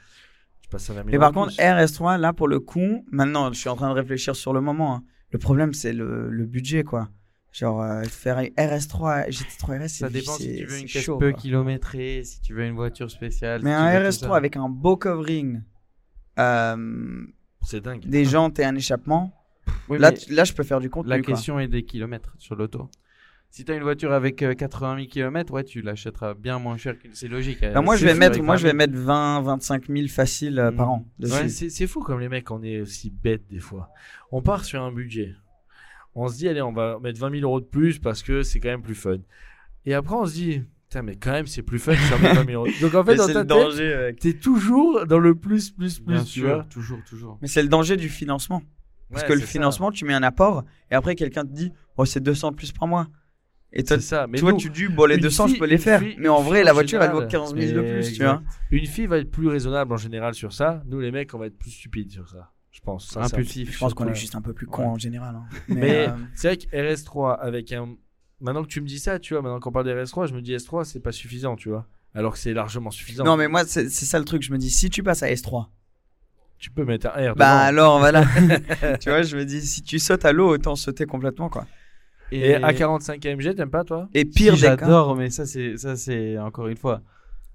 tu passes à 20 000 Mais par contre, plus. RS3, là, pour le coup, maintenant, je suis en train de réfléchir sur le moment. hein. Le problème, c'est le, le budget, quoi. Genre, euh, faire une RS3, GT3 RS, Ça c'est dépend si tu veux une caisse chaud, peu quoi. kilométrée, si tu veux une voiture spéciale. Mais si un tu veux tout RS3 ça. avec un beau covering, euh, c'est dingue. des jantes et un échappement, Oui, là, tu- là, je peux faire du contenu. la quoi. question est des kilomètres sur l'auto. Si tu as une voiture avec euh, 80 000 km, ouais, tu l'achèteras bien moins cher que c'est logique. Bah, moi, je vais mettre, moi, je vais 20 mettre 20, 25 000 facile euh, par Mm. an. Ouais, c'est c'est fou comme les mecs, on est aussi bêtes des fois. On part sur un budget. On se dit, allez, on va mettre 20 000 euros de plus parce que c'est quand même plus fun. Et après, on se dit, putain, mais quand même, c'est plus fun si on met 20 000 euros. Donc en fait, Mais dans ta tête, t'es toujours dans le plus, plus, plus, Bien tu sûr, vois. toujours, toujours. Mais c'est le danger du financement. Parce Ouais, que le ça. financement, tu mets un apport et après quelqu'un te dit, oh, c'est 200 de plus par mois. Et toi, C'est ça. Mais toi nous, tu dis, bon, les une 200, je fille- peux les faire. fille- mais en vrai, la voiture, elle vaut général, 15 000 de plus, exact. tu vois. Une fille va être plus raisonnable en général sur ça. Nous, les mecs, on va être plus stupides sur ça. Je pense. Impulsif. Je pense qu'on est juste un peu plus con Ouais. en général. hein. Mais euh, c'est vrai que RS3 avec un. Maintenant que tu me dis ça, tu vois, maintenant qu'on parle des RS3, je me dis S3, c'est pas suffisant, tu vois. Alors que c'est largement suffisant. Non, mais moi, c'est ça le truc. Je me dis, si tu passes à S3, tu peux mettre un R. bah devant. alors voilà. tu vois, je me dis, si tu sautes à l'eau, autant sauter complètement, quoi. Et A45 AMG, t'aimes pas, toi? Et pire Si, j'adore, mais ça c'est ça c'est encore une fois.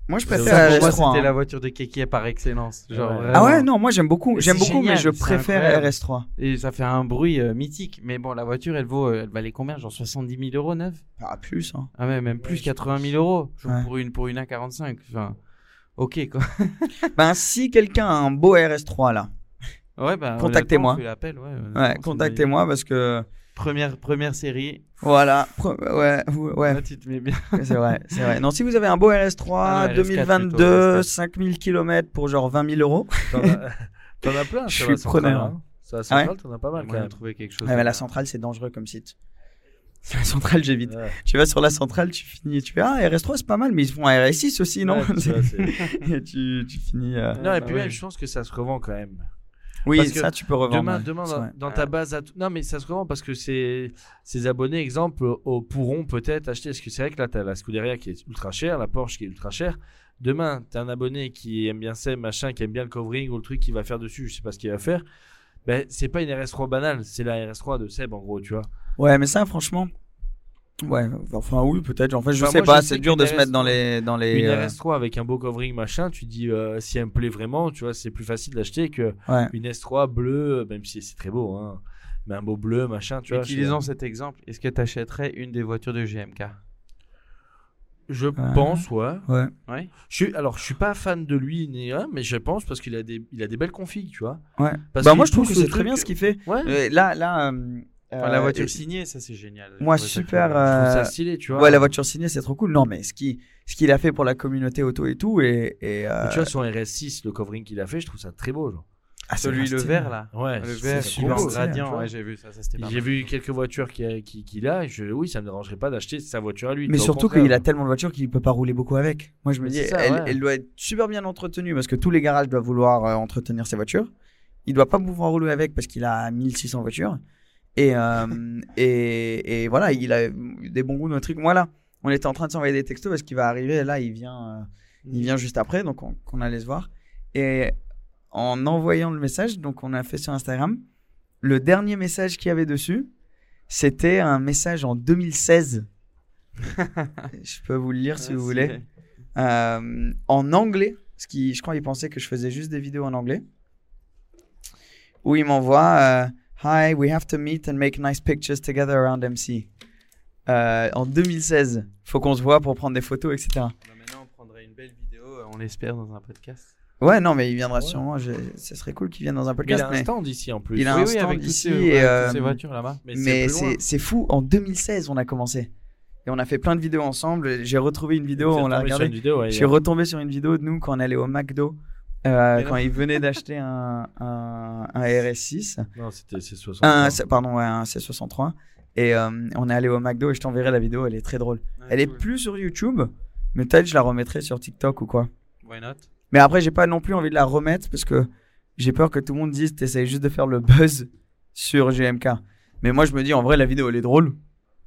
Moi, je Ça, préfère la pour moi, RS3. c'était hein. la voiture de Keke par excellence. Genre, Ouais. Ah ouais, non, moi j'aime beaucoup. Mais J'aime beaucoup, mais je préfère incroyable. RS3. Et ça fait un bruit euh, mythique. Mais bon, la voiture, elle vaut, euh, elle valait combien Genre 70 000 euros neuve Ah, plus, hein. Ah ouais, même plus 80 000 euros Ouais. pour une pour une A45. Enfin, ok quoi. Ben, si quelqu'un a un beau RS3 là, Ouais, bah, Contactez-moi. ouais, c'est contactez-moi parce que Première première série. voilà, Pre- ouais, ouais, Là, tu te mets bien. c'est vrai, c'est vrai. Non, si vous avez un beau RS3 Ah, ouais, RS4 2022, plutôt, RS4. 5000 km pour genre 20 000 euros. T'en as, plein Je suis preneur. hein. Sur la Ah ouais centrale, t'en as pas mal quand Moi, même. trouvé quelque chose. Ouais, mais de la centrale, c'est dangereux comme site. La centrale, j'évite. Ouais. Tu vas sur la centrale, tu finis, tu fais ah RS3 c'est pas mal, mais ils font un RS6 aussi, non? Ouais, tu vois, Et tu, tu finis. euh, Non, et bah puis ouais. même, je pense que ça se revend quand même. Oui, Parce que ça tu peux revendre. Demain, ouais. demain dans, ta base à Non, mais ça se revend parce que ces, ces abonnés, exemple, euh, pourront peut-être acheter. Parce que c'est vrai que là, tu as la Scuderia qui est ultra chère, la Porsche qui est ultra chère. Demain, tu as un abonné qui aime bien ça, machin, qui aime bien le covering ou le truc qu'il va faire dessus, je sais pas ce qu'il va faire. Ben, c'est pas une RS3 banale, c'est la RS3 de Seb en gros, tu vois. Ouais, mais ça, franchement. Ouais, enfin, oui, peut-être. En fait, je Enfin, sais moi, pas, c'est dur de se mettre RS3 dans les. Dans les Une euh, RS3 avec un beau covering, machin, tu dis euh, si elle me plaît vraiment, tu vois, c'est plus facile d'acheter que Ouais. une S3 bleue, même si c'est très beau, hein. Mais un beau bleu, machin, tu vois. Utilisons cet exemple. Est-ce que tu achèterais une des voitures de GMK Je pense, ouais. Ouais. Ouais. Je suis, alors, je suis pas fan de lui, ni rien, mais je pense parce qu'il a des, il a des belles configs, tu vois. Ouais. Parce bah, moi, je trouve que c'est très bien ce qu'il fait. Ouais. Euh, là, là. euh, Enfin, la euh, voiture et- signée, ça c'est génial. Moi, Je trouvais ça super. cool. Je trouve ça euh, stylé, tu vois. Ouais, la voiture signée, c'est trop cool. Non, mais ce qui, ce qu'il a fait pour la communauté auto et tout, et. et euh, Tu vois, son RS6, le covering qu'il a fait, je trouve ça très beau, genre. ah, c'est Celui le vert là. Ouais, Le c'est vert super super gradient. Ouais, j'ai vu ça. Ça J'ai vu quelques voitures qu'il a, qu'il qu'il a, et je, oui, ça me dérangerait pas d'acheter sa voiture à lui. Mais surtout qu'il a tellement de voitures qu'il peut pas rouler beaucoup avec. Moi, je me Mais dis, ça, elle, ouais. elle doit être super bien entretenue parce que tous les garages doivent vouloir euh, entretenir ses voitures. Il doit pas pouvoir rouler avec parce qu'il a 1600 voitures. Et, euh, et, et voilà, il a des bons goûts, nos trucs. Moi, là, on était en train de s'envoyer des textos parce qu'il va arriver. Là, il vient, euh, il vient juste après, donc on, qu'on allait se voir. Et en envoyant le message, donc on a fait sur Instagram, le dernier message qu'il y avait dessus, c'était un message en 2016. je peux vous le lire si Ah, vous voulez. Euh, en anglais, parce qu'il, je crois qu'il pensait que je faisais juste des vidéos en anglais. Où il m'envoie euh, Hi, we have to meet and make nice pictures together around MC. Euh, en 2016, faut qu'on se voit pour prendre des photos, etc. Maintenant, on prendrait une belle vidéo, euh, on l'espère, dans un podcast. Ouais, non, mais il viendra sûrement. je- Ce serait cool qu'il vienne dans un Mais il podcast. a un stand ici en plus. il a oui, un oui, stand avec ici ces, et, euh, toutes ces voitures là-bas. Mais, c'est fou. En 2016, on a commencé. Et on a fait plein de vidéos ensemble. J'ai retrouvé une vidéo, Vous on l'a tombé sur regardé. une vidéo, ouais, Je suis a- retombé sur une vidéo de nous quand on allait au McDo. Euh, quand il venait d'acheter un, un, un RS6. Non, c'était c'est 60. Un, pardon, ouais, un C63. Et euh, on est allé au McDo et je t'enverrai la vidéo, elle est très drôle. Elle est cool. plus sur YouTube, mais peut-être je la remettrai sur TikTok ou quoi. Why not? Mais après, j'ai pas non plus envie de la remettre parce que j'ai peur que tout le monde dise t'essayes juste de faire le buzz sur GMK. Mais moi, je me dis en vrai, la vidéo elle est drôle.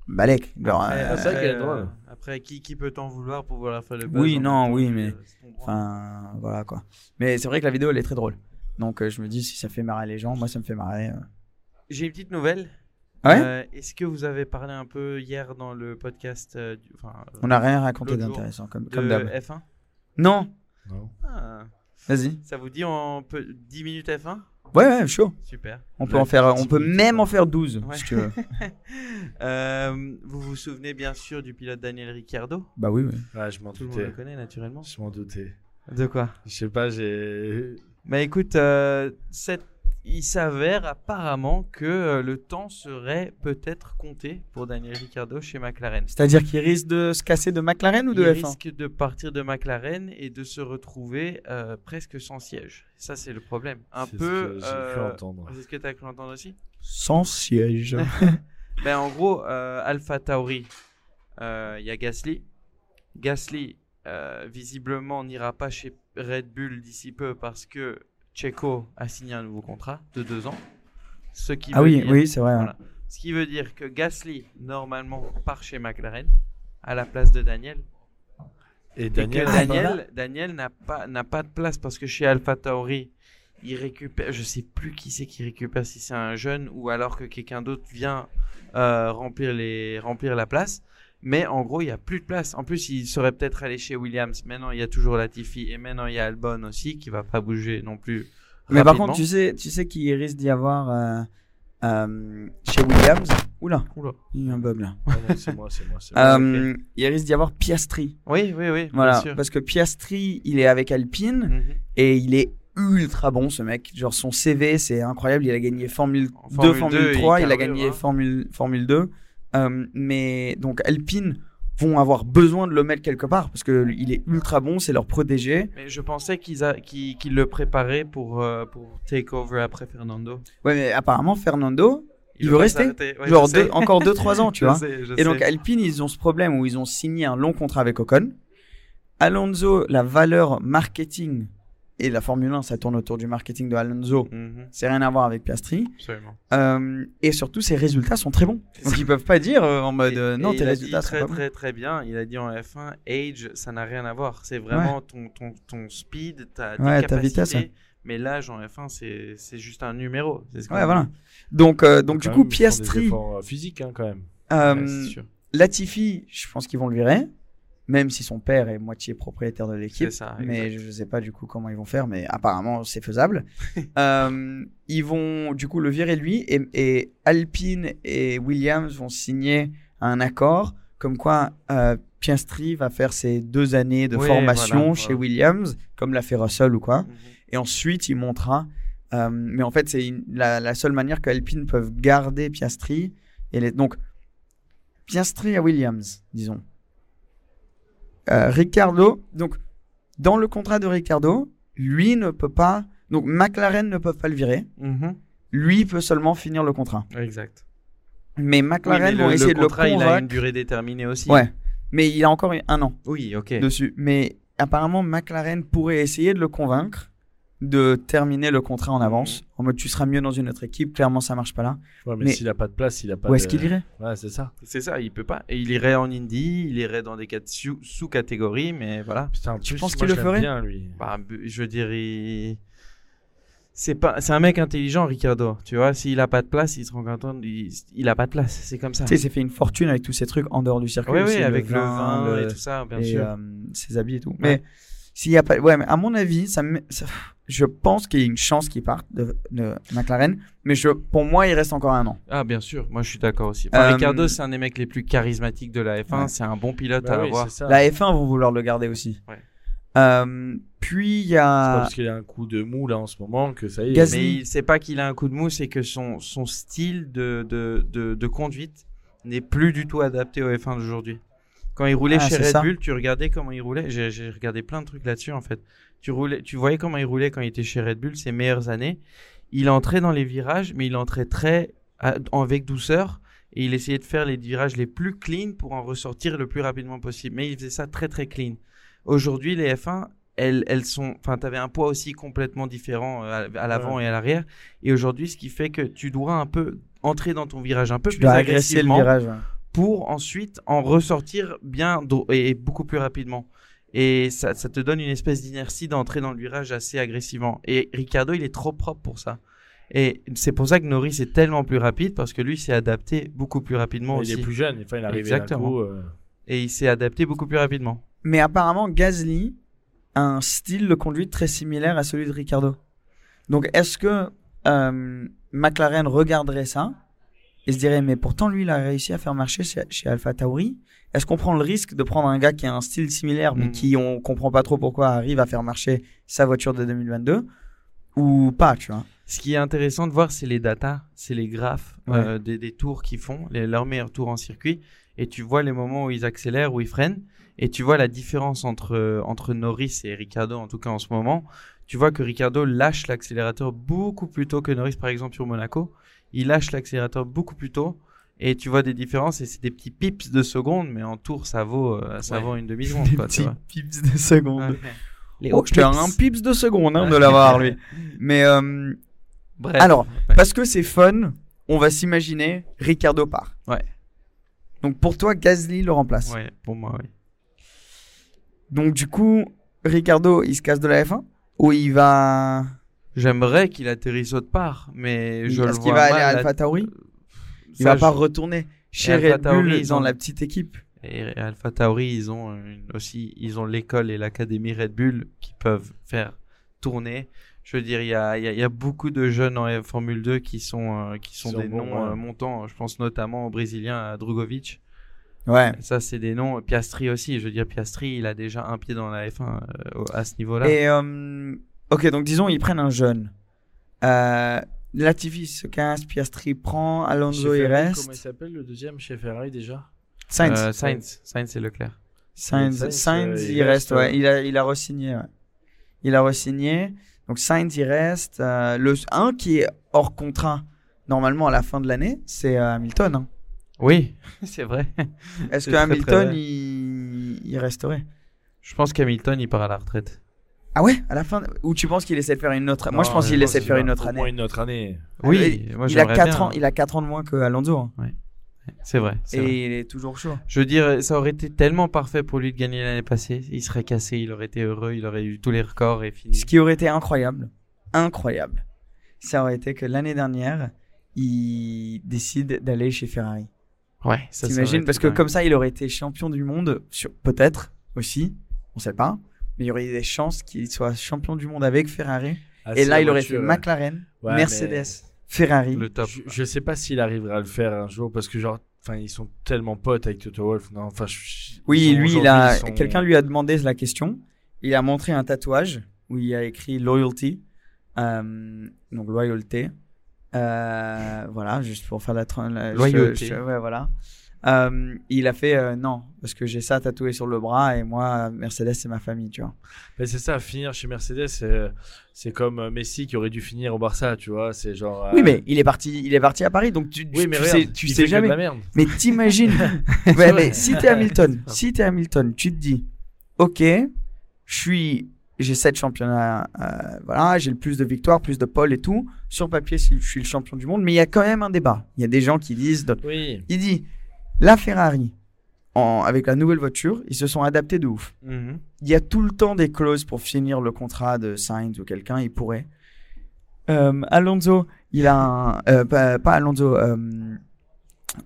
Balek. Genre, euh, c'est vrai qu'elle est drôle. Après, qui, qui peut t'en vouloir pour vouloir faire le buzz Oui, en non, oui, mais-. Enfin, voilà quoi. Mais c'est vrai que la vidéo elle est très drôle. Donc euh, je me dis si ça fait marrer les gens, moi ça me fait marrer. euh. J'ai une petite nouvelle. Ouais Euh, Est-ce que vous avez parlé un peu hier dans le podcast euh, du- enfin, euh, On n'a rien raconté l'autre jour d'intéressant comme, de comme d'hab. F1 Non, Non. Ah, vas-y. Ça vous dit en peu, 10 minutes F1 Ouais, ouais, chaud. Super. On peut en faire, on peut même en faire 12 Ouais. si tu veux. Euh, vous vous souvenez bien sûr du pilote Daniel Ricciardo? Bah oui, oui. Ouais, je m'en Tout le monde le doutais. connaît naturellement. Je m'en doutais. De quoi? Je sais pas, j'ai. Bah écoute, euh, cette- il s'avère apparemment que euh, le temps serait peut-être compté pour Daniel Ricciardo chez McLaren. C'est-à-dire qu'il risque de se casser de McLaren ou de il F1 risque de partir de McLaren et de se retrouver euh, presque sans siège. Ça, c'est le problème. Un C'est ce peu. que j'ai cru entendre. C'est ce que tu as cru entendre aussi? Sans siège. ben, En gros, euh, Alpha Tauri Euh, Il y a Gasly. Gasly, euh, visiblement, n'ira pas chez Red Bull d'ici peu parce que Checo a signé un nouveau contrat de deux ans. Ce qui Ah veut oui, dire- oui, c'est vrai. voilà. Ce qui veut dire que Gasly, normalement, part chez McLaren à la place de Daniel. Et Et Daniel, que n'a pas- Daniel, Daniel n'a pas, n'a pas de place parce que chez Alpha Tauri, il récupère, je sais plus qui c'est qui récupère, si c'est un jeune ou alors que quelqu'un d'autre vient euh, remplir, les, remplir la place. Mais en gros, il n'y a plus de place. En plus, il serait peut-être allé chez Williams. Maintenant, il y a toujours Latifi et maintenant, il y a Albon aussi qui va pas bouger non plus. Mais par contre, tu sais, tu sais qu'il risque d'y avoir euh, euh, chez Williams. Oula, Oula. il y a un bug là. Ah c'est moi, c'est moi. moi. Euh, Il risque d'y avoir Piastri. Oui, oui, oui. bien Voilà, sûr. parce que Piastri, il est avec Alpine Mhm. et il est ultra bon ce mec. Genre son CV, c'est incroyable. Il a gagné Formule En 2, Formule Formule 2, 3, il il a gagné hein. Formule, Formule 2. Euh, mais donc Alpine vont avoir besoin de le mettre quelque part parce que il est ultra bon, c'est leur protégé. Mais je pensais qu'ils qu'ils le préparaient pour, euh, pour take over après Fernando. Ouais, mais apparemment Fernando, il, veut rester. Ouais, Genre deux- encore 2-3 ans, tu vois. sais, Et donc. Alpine, ils ont ce problème où ils ont signé un long contrat avec Ocon. Alonso, la valeur marketing et la Formule 1, ça tourne autour du marketing de Alonso. Mhm, C'est rien à voir avec Piastri. absolument. Euh, et surtout, ses résultats sont très bons. Donc ils peuvent pas dire euh, en mode euh, Et- non, et tes résultats dit sont très pas bons. très très bien. Il a dit en F1, age, ça n'a rien à voir. C'est vraiment ton, ton, ton speed, ta, tes Ouais, ta vitesse. Mais l'âge en F1, c'est c'est juste un numéro. C'est ce qu'on Ouais, voilà. Donc, euh, donc du coup, Piastri, efforts, euh, physiques, hein, quand même. euh, Ouais, c'est sûr. Latifi, je pense qu'ils vont le virer, même si son père est moitié propriétaire de l'équipe. Mais exact. je ne sais pas du coup comment ils vont faire, mais apparemment c'est faisable. Euh, ils vont du coup le virer lui et, et Alpine et Williams vont signer un accord comme quoi euh, Piastri va faire ses deux années de Oui, formation voilà, chez voilà. Williams, comme l'a fait Russell ou quoi. Mhm. Et ensuite il montera. euh, mais en fait c'est la, la seule manière qu'Alpine peuvent garder Piastri. Et les, donc Piastri à Williams, disons. Euh, Ricardo, donc dans le contrat de Ricardo, lui ne peut pas. Donc McLaren ne peuvent pas le virer. Mhm. Lui peut seulement finir le contrat. Exact. Mais Oui, McLaren mais le, vont le essayer de contrat, le il a convaincre. une durée déterminée aussi. Ouais. Mais il a encore un an Oui, ok. dessus. Mais apparemment McLaren pourrait essayer de le convaincre de terminer le contrat en avance. En mode tu seras mieux dans une autre équipe. Clairement ça marche pas là. Ouais, mais, Mais- s'il a pas de place, il a pas Où de... est-ce qu'il irait? Ouais, c'est ça. C'est ça, il peut pas. Et il irait en Indie, il irait dans des cat- sous- sous-catégories, mais voilà. Putain, Tu plus, penses qu'il le ferait? bien, lui. Bah, je veux dire, il- c'est pas, c'est un mec intelligent, Ricardo. Tu vois, s'il a pas de place, il se rend compte, il, il a pas de place. C'est comme ça. Tu sais, il s'est fait une fortune avec tous ces trucs en dehors du circuit. Oui, oui, avec le vin le- et tout ça, bien et, sûr. euh, ses habits et tout. Ouais. Mais s'il y a pas, ouais, mais à mon avis, ça, me- ça- je pense qu'il y a une chance qu'il parte de, de McLaren. Mais je, pour moi, il reste encore un an. Ah, bien sûr. Moi, je suis d'accord aussi. Enfin, Euh, Ricardo, c'est un des mecs les plus charismatiques de la F1. Ouais. C'est un bon pilote Bah à oui, avoir. c'est ça. La F1 vont vouloir le garder aussi. Ouais. Euh, puis il y C'est pas a. parce qu'il a un coup de mou là en ce moment que ça y est. Gasly. Mais il sait pas qu'il a un coup de mou, c'est que son, son style de, de, de, de conduite n'est plus du tout adapté au F1 d'aujourd'hui. Quand il roulait Ah, chez c'est Red ça. Bull, tu regardais comment il roulait? J'ai j'ai regardé plein de trucs là-dessus en fait. Tu, roulais, tu voyais comment il roulait quand il était chez Red Bull, ses meilleures années. Il entrait dans les virages, mais il entrait très à- avec douceur. Et il essayait de faire les virages les plus clean pour en ressortir le plus rapidement possible. Mais il faisait ça très très clean. Aujourd'hui, les F1, elles, elles sont. Enfin, tu avais un poids aussi complètement différent euh, à, à l'avant et à l'arrière. Et aujourd'hui, ce qui fait que tu dois un peu entrer dans ton virage un peu Tu plus dois agresser le agressivement virage. ouais. pour ensuite en ressortir bien et beaucoup plus rapidement. Et ça, ça te donne une espèce d'inertie d'entrer dans le virage assez agressivement. Et Ricardo, il est trop propre pour ça. Et c'est pour ça que Norris est tellement plus rapide parce que lui s'est adapté beaucoup plus rapidement il aussi. est plus jeune, enfin, il est arrivé d'un Exactement. coup. euh, Et il s'est adapté beaucoup plus rapidement. Mais apparemment, Gasly a un style de conduite très similaire à celui de Ricardo. Donc, est-ce que euh, McLaren regarderait ça? Et se dirait, mais pourtant, lui, il a réussi à faire marcher chez, chez Alpha Tauri Est-ce qu'on prend le risque de prendre un gars qui a un style similaire, mais Mhm. qui, on comprend pas trop pourquoi, arrive à faire marcher sa voiture de 2022 ou pas, tu vois? Ce qui est intéressant de voir, c'est les datas, c'est les graphes Ouais. euh, des, des tours qu'ils font, les, leurs meilleurs tours en circuit. Et tu vois les moments où ils accélèrent, où ils freinent. Et tu vois la différence entre, entre Norris et Ricardo, en tout cas en ce moment. Tu vois que Ricardo lâche l'accélérateur beaucoup plus tôt que Norris, par exemple, sur Monaco. Il lâche l'accélérateur beaucoup plus tôt. Et tu vois des différences et c'est des petits pips de seconde, mais en tour, ça vaut, euh, ça Ouais. vaut une demi-seconde. Des quoi, tu petits vois. pips de seconde. Ouais. Les Oh, hauts je te pips. un pips de seconde hein, de l'avoir lui. Mais euh, Bref. alors, Ouais. parce que c'est fun, on va s'imaginer Ricardo part. Ouais. Donc pour toi, Gasly le remplace. Ouais, pour moi, oui. Donc du coup, Ricardo, il se casse de la F1 ou il va J'aimerais qu'il atterrisse autre part, mais je le Est-ce vois qu'il va aller à Alpha Tauri? Il Ça, va pas je- retourner chez Alpha Red Tauri, Bull ils dans ont- la petite équipe. Et Alpha Tauri, ils ont une- aussi, ils ont l'école et l'académie Red Bull qui peuvent faire tourner. Je veux dire, il y a, il y a- il y a beaucoup de jeunes en Formule 2 qui sont, euh, qui sont sont des bons, noms ouais. euh, montants. Je pense notamment au Brésilien à Drugovic. Ouais. Ça, c'est des noms. Piastri aussi. Je veux dire, Piastri, il a déjà un pied dans la F1 euh, à ce niveau-là. Et euh, ok, donc disons ils prennent un jeune. Euh, Latifi se casse, Piastri prend, Alonso Chez il Ferrari, reste. Comment il s'appelle le deuxième chez Ferrari déjà? Sainz. Euh, Sainz, Sainz et Leclerc. Sainz, Sainz, Sainz, euh, il, il reste, reste, ouais. euh, Il a, il a re-signé, ouais. Il a re-signé. Donc Sainz, il reste. Euh, le un qui est hors contrat, normalement à la fin de l'année, c'est euh, Hamilton. hein. Oui, c'est vrai. Est-ce C'est que Hamilton, il... il resterait? Je pense qu'Hamilton, il part à la retraite. Ah ouais, à la fin Ou tu penses qu'il essaie de faire une autre Moi, je pense qu'il essaie de faire une autre Au année. moins une autre année. Oui, il, moi, il a j'aimerais 4 bien, ans, hein. il a 4 ans de moins que Alonso. hein. C'est vrai. Et vrai. il est toujours chaud. Je veux dire, ça aurait été tellement parfait pour lui de gagner l'année passée. Il serait cassé, il aurait été heureux, il aurait eu tous les records et fini. Ce qui aurait été incroyable, incroyable, ça aurait été que l'année dernière, il décide d'aller chez Ferrari. Ouais, ça, T'imagines? Parce que dingue. comme ça, il aurait été champion du monde, peut-être aussi, on sait pas, mais il y aurait eu des chances qu'il soit champion du monde avec Ferrari. Ah, Et là, il aurait voiture, fait. McLaren, Ouais, Mercedes, mais- Ferrari. Le top. Je, je sais pas s'il arrivera à le faire un jour parce que genre, enfin, ils sont tellement potes avec Toto Wolff. Non, enfin, je- Oui, lui, il aujourd'hui, a... ils sont- quelqu'un lui a demandé la question. Il a montré un tatouage où il a écrit loyalty, euh, donc loyauté. Euh, voilà, juste pour faire la, la Loyauté. je- je- ouais, voilà. Euh, il a fait euh, non parce que j'ai ça tatoué sur le bras et moi Mercedes c'est ma famille, tu vois. Mais c'est ça, finir chez Mercedes, c'est, c'est comme euh, Messi qui aurait dû finir au Barça, tu vois. C'est genre. Oui, mais il est parti, il est parti à Paris, donc tu, Oui, tu sais, tu de jamais. la merde. Mais t'imagines, ouais, mais si t'es Hamilton, si t'es Hamilton, tu te dis, ok, je suis, j'ai sept championnats, euh, voilà, j'ai le plus de victoires, plus de pole et tout. Sur papier, je suis le champion du monde, mais il y a quand même un débat. Il y a des gens qui disent, Oui. il dit, la Ferrari, en, avec la nouvelle voiture, ils se sont adaptés de ouf. Mhm. Il y a tout le temps des clauses pour finir le contrat de Sainz ou quelqu'un, il pourrait. Euh, Alonso, il a un, euh, pas, pas Alonso, euh,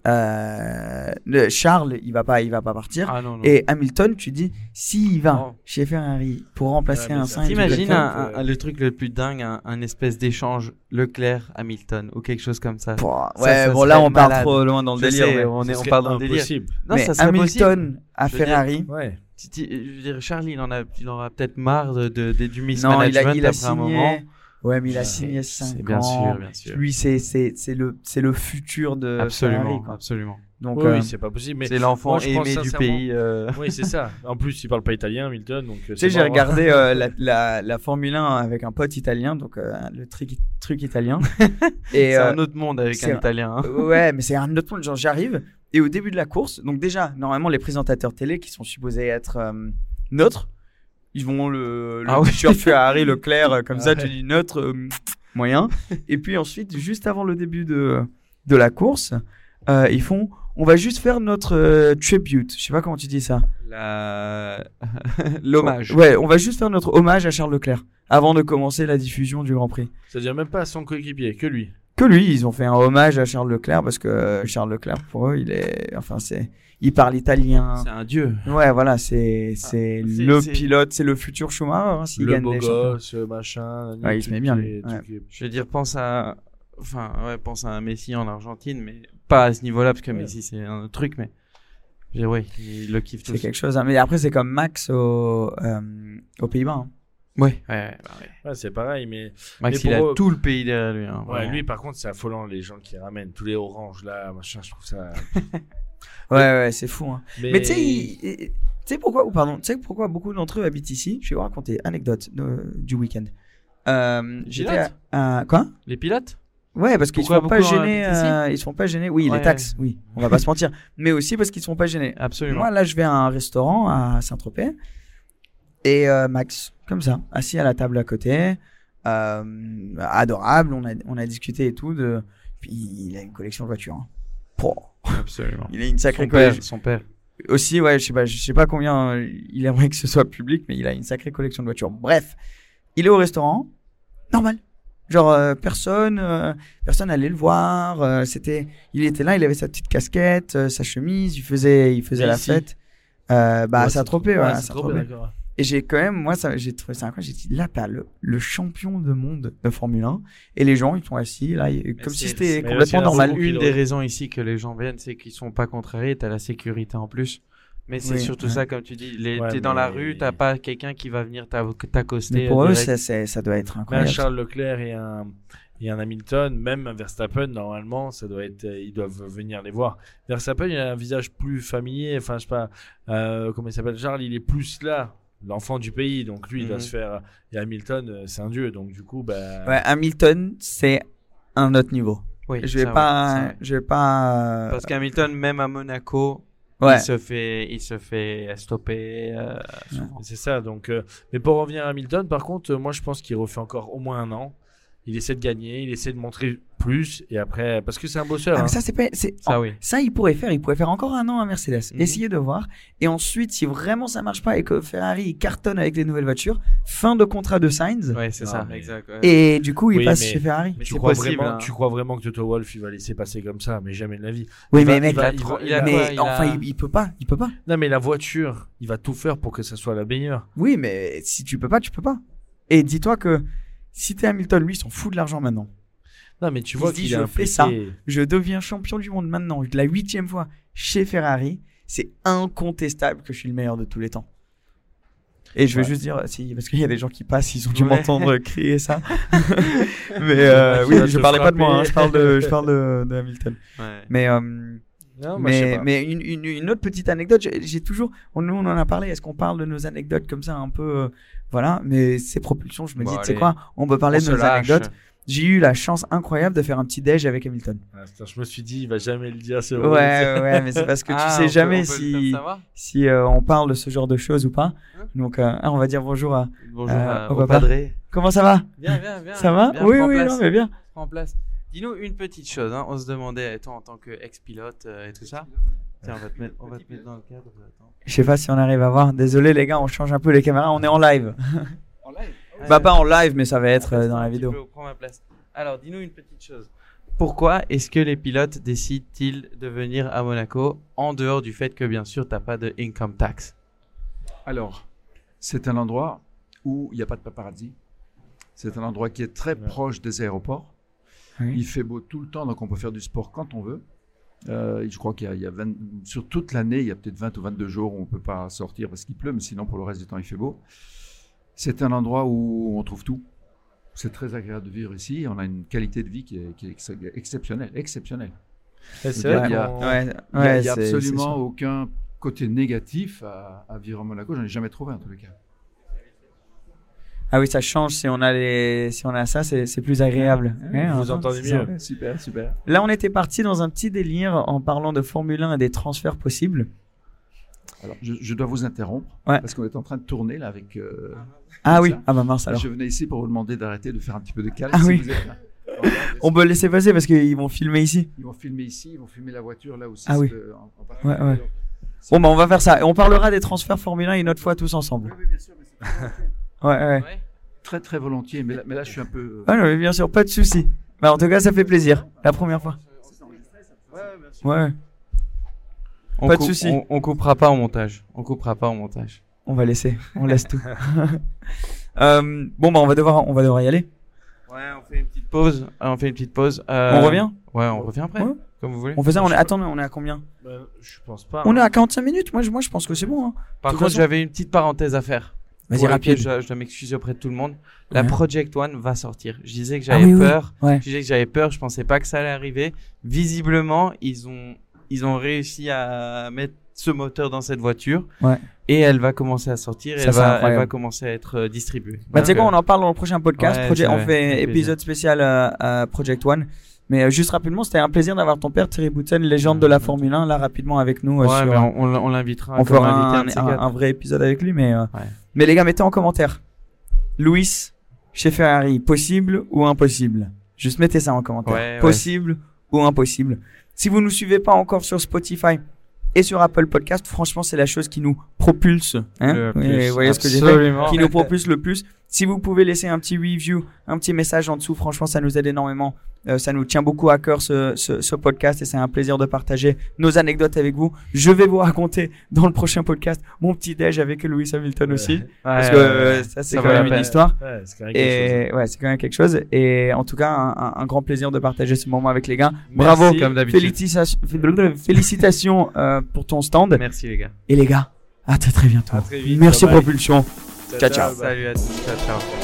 euh, le Charles, il va pas, il va pas partir. Ah non, non. Et Hamilton, tu dis, s'il va Non. chez Ferrari pour remplacer Ouais, un ça- Sainz, ou T'imagines euh, le truc le plus dingue, un, un espèce d'échange Leclerc-Hamilton ou quelque chose comme ça. Pouah, Ça, ouais, ça bon là on part trop loin dans le Je délire. sais, on, est, on parle dans le délire. impossible. Non, mais ça serait possible. Hamilton à Je dire, Ferrari, Ouais. Tu- Je veux dire, Charlie, il en a, il en aura peut-être marre de, de, de- du non, mismanagement il a, il a après un moment. Ouais, mais il a signé c'est 5 bien ans. sûr, bien sûr. Lui, c'est c'est c'est le c'est le futur de Absolument, Ferrari, quoi. absolument. Donc Oui, euh, oui, c'est pas possible. Mais C'est l'enfant aimé du pays. euh, Oui, c'est ça. En plus, il parle pas italien, Milton. Donc, Tu sais, j'ai regardé euh, la, la, la Formule 1 avec un pote italien, donc euh, le truc, truc italien. et C'est euh, un autre monde avec un un- italien. hein. ouais, mais c'est un autre monde. Genre, j'arrive et au début de la course, donc déjà, normalement, les présentateurs télé qui sont supposés être euh, neutres, ils vont le, le Ah oui. t-shirt Ferrari, Leclerc, euh, comme ça, Ouais. tu dis neutre, euh, moyen. et puis ensuite, juste avant le début de, de la course, euh, ils font, on va juste faire notre euh, tribute. Je sais pas comment tu dis ça. La- L'hommage. Ouais, on va juste faire notre hommage à Charles Leclerc avant de commencer la diffusion du Grand Prix. C'est-à-dire même pas à son coéquipier, que lui. Que lui, ils ont fait un hommage à Charles Leclerc parce que euh, Charles Leclerc pour eux, il est, enfin c'est, il parle italien. C'est un dieu. Ouais, voilà, c'est c'est c'est- le pilote, c'est le futur Schumacher hein, s'il le gagne beau gosse, machin. Ouais, il se met bien, lui. Ouais. Je veux dire, pense à. Enfin, ouais, pense à un Messi en Argentine, mais pas à ce niveau-là, parce que Ouais. Messi, c'est un autre truc, mais. Ouais, il le kiffe C'est quelque chose. hein. Mais après, c'est comme Max au, euh, aux Pays-Bas. hein. Ouais, ouais, ouais, bah ouais. Ouais, c'est pareil, mais. Max, Mais il a eux- tout le pays derrière lui. Hein, Ouais, lui, par contre, c'est affolant, les gens qui ramènent tous les oranges là, machin, je trouve ça. Ouais, ouais, c'est fou. hein. Mais, Mais tu sais, il- il- tu sais pourquoi, ou pardon, tu sais pourquoi beaucoup d'entre eux habitent ici? Je vais vous raconter anecdote de- du week-end. Euh, J'étais à, quoi? Les pilotes? Ouais, parce qu'ils se Pourquoi font pas gêner. BTC? euh, ils se font pas gêner. Oui, Ouais. les taxes, oui. On va pas se mentir. Mais aussi parce qu'ils se font pas gêner. Absolument. Moi, là, je vais à un restaurant à Saint-Tropez. Et euh, Max, comme ça, assis à la table à côté. euh, adorable. On a, on a discuté et tout. De... Puis il a une collection de voitures. hein. Absolument. Il a une sacrée collection. son père. Aussi, ouais, je sais pas, je sais pas combien euh, il aimerait que ce soit public, mais il a une sacrée collection de voitures. Bref, il est au restaurant, normal. Genre euh, personne, euh, personne allait le voir. euh, c'était, il était là, il avait sa petite casquette, euh, sa chemise, il faisait, il faisait Mais la ici fête. Euh, bah, Ouais, ça trop ouais, trop- c'est trop d'accord. Et j'ai quand même, moi, ça, j'ai trouvé ça incroyable. J'ai dit, là, t'as le, le champion de monde de Formule 1. Et les gens, ils sont assis, là, comme si c'était complètement normal. Une des raisons ici que les gens viennent, c'est qu'ils sont pas contrariés, t'as la sécurité en plus. Mais c'est Oui, surtout ouais. ça, comme tu dis, les, Ouais, t'es dans la rue, t'as pas quelqu'un qui va venir t'a- t'accoster. Mais pour euh, eux, c'est- ça doit être incroyable. Charles Leclerc et un, et un Hamilton, même un Verstappen, normalement, ça doit être, euh, ils doivent venir les voir. Verstappen, il a un visage plus familier, enfin, je sais pas, euh, comment il s'appelle, Charles, il est plus là, l'enfant du pays, donc lui, il doit Mhm. se faire. Et Hamilton, euh, c'est un dieu, donc du coup, bah. Ouais, Hamilton, c'est un autre niveau. Oui, je vais pas, je vais pas. Parce qu'Hamilton, même à Monaco, Ouais. il se fait, il se fait stopper. euh. C'est ça, donc. euh, mais pour revenir à Hamilton, par contre, euh, moi, je pense qu'il refait encore au moins un an. Il essaie de gagner, il essaie de montrer plus, et après, parce que c'est un bosseur. Ah, mais hein. ça, c'est pas, c'est, Ça, en- oui. ça, il pourrait faire, il pourrait faire encore un an à Mercedes. Mhm. Essayer de voir. Et ensuite, si vraiment ça marche pas et que Ferrari il cartonne avec les nouvelles voitures, fin de contrat de Sainz. Ouais, c'est ça, mais- exact. ouais. Et du coup, il Oui, passe mais- chez Ferrari. Mais tu c'est crois possible, vraiment, hein. tu crois vraiment que Toto Wolff il va laisser passer comme ça, mais jamais de la vie. Oui, Il mais va- mec, il va- il a trop- il il a va- mais quoi, il enfin, a- il, il peut pas, il peut pas. Non, mais la voiture, il va tout faire pour que ça soit la meilleure. Oui, mais si tu peux pas, tu peux pas. Et dis-toi que si t'es Hamilton, lui, il s'en fout de l'argent maintenant. Non, mais tu Il vois qu'il je fais ça. Je deviens champion du monde maintenant, la huitième fois chez Ferrari. C'est incontestable que je suis le meilleur de tous les temps. Et je veux Ouais. juste dire, si, parce qu'il y a des gens qui passent, ils ont dû Ouais. m'entendre crier ça. mais euh, oui, je parlais pas de moi, hein, je parle de, je parle de, de Hamilton. Ouais. Mais, euh, Non, moi, je sais mais, pas. mais une, une, une autre petite anecdote, j'ai toujours, on, nous on en a parlé, est-ce qu'on parle de nos anecdotes comme ça un peu, euh, voilà, mais ces propulsions, je me Bon, dis, tu sais quoi, on peut parler On de nos lâche. anecdotes. J'ai eu la chance incroyable de faire un petit déj avec Hamilton. Ah, putain, je me suis dit, il va jamais le dire, c'est Ouais, horrible. ouais, mais c'est parce que Ah, tu on sais jamais peut si, si euh, on parle de ce genre de choses ou pas. Hein Donc, euh, ah, on va dire bonjour à. Bonjour Euh, à- au au papa. padré. Comment ça va? Viens, viens, viens. Ça va? Viens, Oui, oui, place. non, mais bien. Prends place. Dis-nous une petite chose. Hein. On se demandait, toi, en tant qu'ex-pilote euh, et tout ça. Tiens, on va te mettre, on va te mettre dans le cadre. Attends. Je sais pas si on arrive à voir. Désolé, les gars, on change un peu les caméras. On est en live. En live? Bah, pas en live, mais ça va être euh, dans la vidéo. prendre ma place. Alors, dis-nous une petite chose. Pourquoi est-ce que les pilotes décident-ils de venir à Monaco en dehors du fait que, bien sûr, tu n'as pas de income tax? Alors, c'est un endroit où il n'y a pas de paparazzi. C'est un endroit qui est très proche des aéroports. Oui. Il fait beau tout le temps, donc on peut faire du sport quand on veut. Euh, je crois qu'il y a, il y a 20 sur toute l'année, il y a peut-être 20 ou 22 jours où on ne peut pas sortir parce qu'il pleut, mais sinon pour le reste du temps, il fait beau. C'est un endroit où on trouve tout. C'est très agréable de vivre ici. On a une qualité de vie qui est, qui est ex- exceptionnelle. exceptionnelle. C'est y a- vrai il a- Ouais, n'y a, ouais, il y a c'est- c'est absolument aucun côté négatif à, à vivre à Monaco. J'en ai jamais trouvé en tous les cas. Ah oui, ça change si on a les, si on a ça, c'est plus agréable. Ouais, vous hein, entendez ça. mieux. Super, super. Là, on était parti dans un petit délire en parlant de Formule 1 et des transferts possibles. Alors, je, je dois vous interrompre Ouais. parce qu'on est en train de tourner là avec. euh, Ah oui, ça. ah bah mince alors. Je venais ici pour vous demander d'arrêter de faire un petit peu de calme. Ah si oui. vous êtes là. On peut laisser passer parce qu'ils vont filmer ici. Ils vont filmer ici, ils vont filmer la voiture là aussi. Ah oui. c'est, en- en Ouais, particulier. ouais. Bon, bah on va faire ça. Et on parlera des transferts Formule 1 une autre fois tous ensemble. Oui, oui, bien sûr, mais. Ouais, ouais. Ouais. Très, très volontiers. Mais là, mais là, je suis un peu. euh, Ah non, mais bien sûr, pas de souci. Bah, en tout cas, ça fait plaisir. La première fois. Ouais, On Pas de souci. On, on coupera pas au montage. On coupera pas au montage. on va laisser. On laisse tout. Euh, bon, bah on va devoir, on va devoir y aller. Ouais, on fait une petite pause. Ah, on fait une petite pause. Euh, On revient? Ouais, on revient après. Ouais. Comme vous voulez. On fait ça. On est, attends, on est à combien? Bah, je pense pas. On est à 45 minutes. Moi, je, moi, je pense que c'est bon. hein. Par contre, façon- j'avais une petite parenthèse à faire. Vas-y, rapide. Je, je dois m'excuser auprès de tout le monde. La Ouais. Project One va sortir. Je disais que Ah j'avais oui. peur. Ouais. Je disais que j'avais peur. Je pensais pas que ça allait arriver. Visiblement, ils ont ils ont réussi à mettre ce moteur dans cette voiture. Ouais. Et elle va commencer à sortir et elle va, elle va commencer à être euh, distribuée. Bah, tu sais quoi, on euh, en parle dans le prochain podcast. ouais, on fait épisode spécial euh, à Project One. Mais juste rapidement, c'était un plaisir d'avoir ton père, Thierry Boutsen, légende de la Formule 1, là rapidement avec nous. Ouais, sur- mais on, l'invitera. on fera un, un- vrai épisode avec lui. Mais, Ouais. Mais les gars, mettez en commentaire. Louis, chez Ferrari, possible ou impossible? Juste mettez ça en commentaire. Ouais, ouais. possible ou impossible Si vous nous suivez pas encore sur Spotify et sur Apple Podcast, franchement, c'est la chose qui nous propulse. Hein? Le Oui, plus. vous voyez ce que j'ai fait? Qui nous propulse le plus. Si vous pouvez laisser un petit review, un petit message en dessous, franchement, ça nous aide énormément. Euh, ça nous tient beaucoup à cœur ce, ce, ce podcast et c'est un plaisir de partager nos anecdotes avec vous. Je vais vous raconter dans le prochain podcast mon petit déj avec Louis Hamilton aussi. parce que euh, ça, c'est quand même une histoire. Quand même. Et ouais, c'est quand même quelque chose. Et en tout cas, un, grand plaisir de partager ce moment avec les gars. Merci, Bravo, comme d'habitude. félicitations, félicitations euh, pour ton stand. Merci les gars. Et les gars, à très très bientôt. À très vite, Merci. Propulsion. Ciao, ciao. Salut à tous. Ciao, ciao.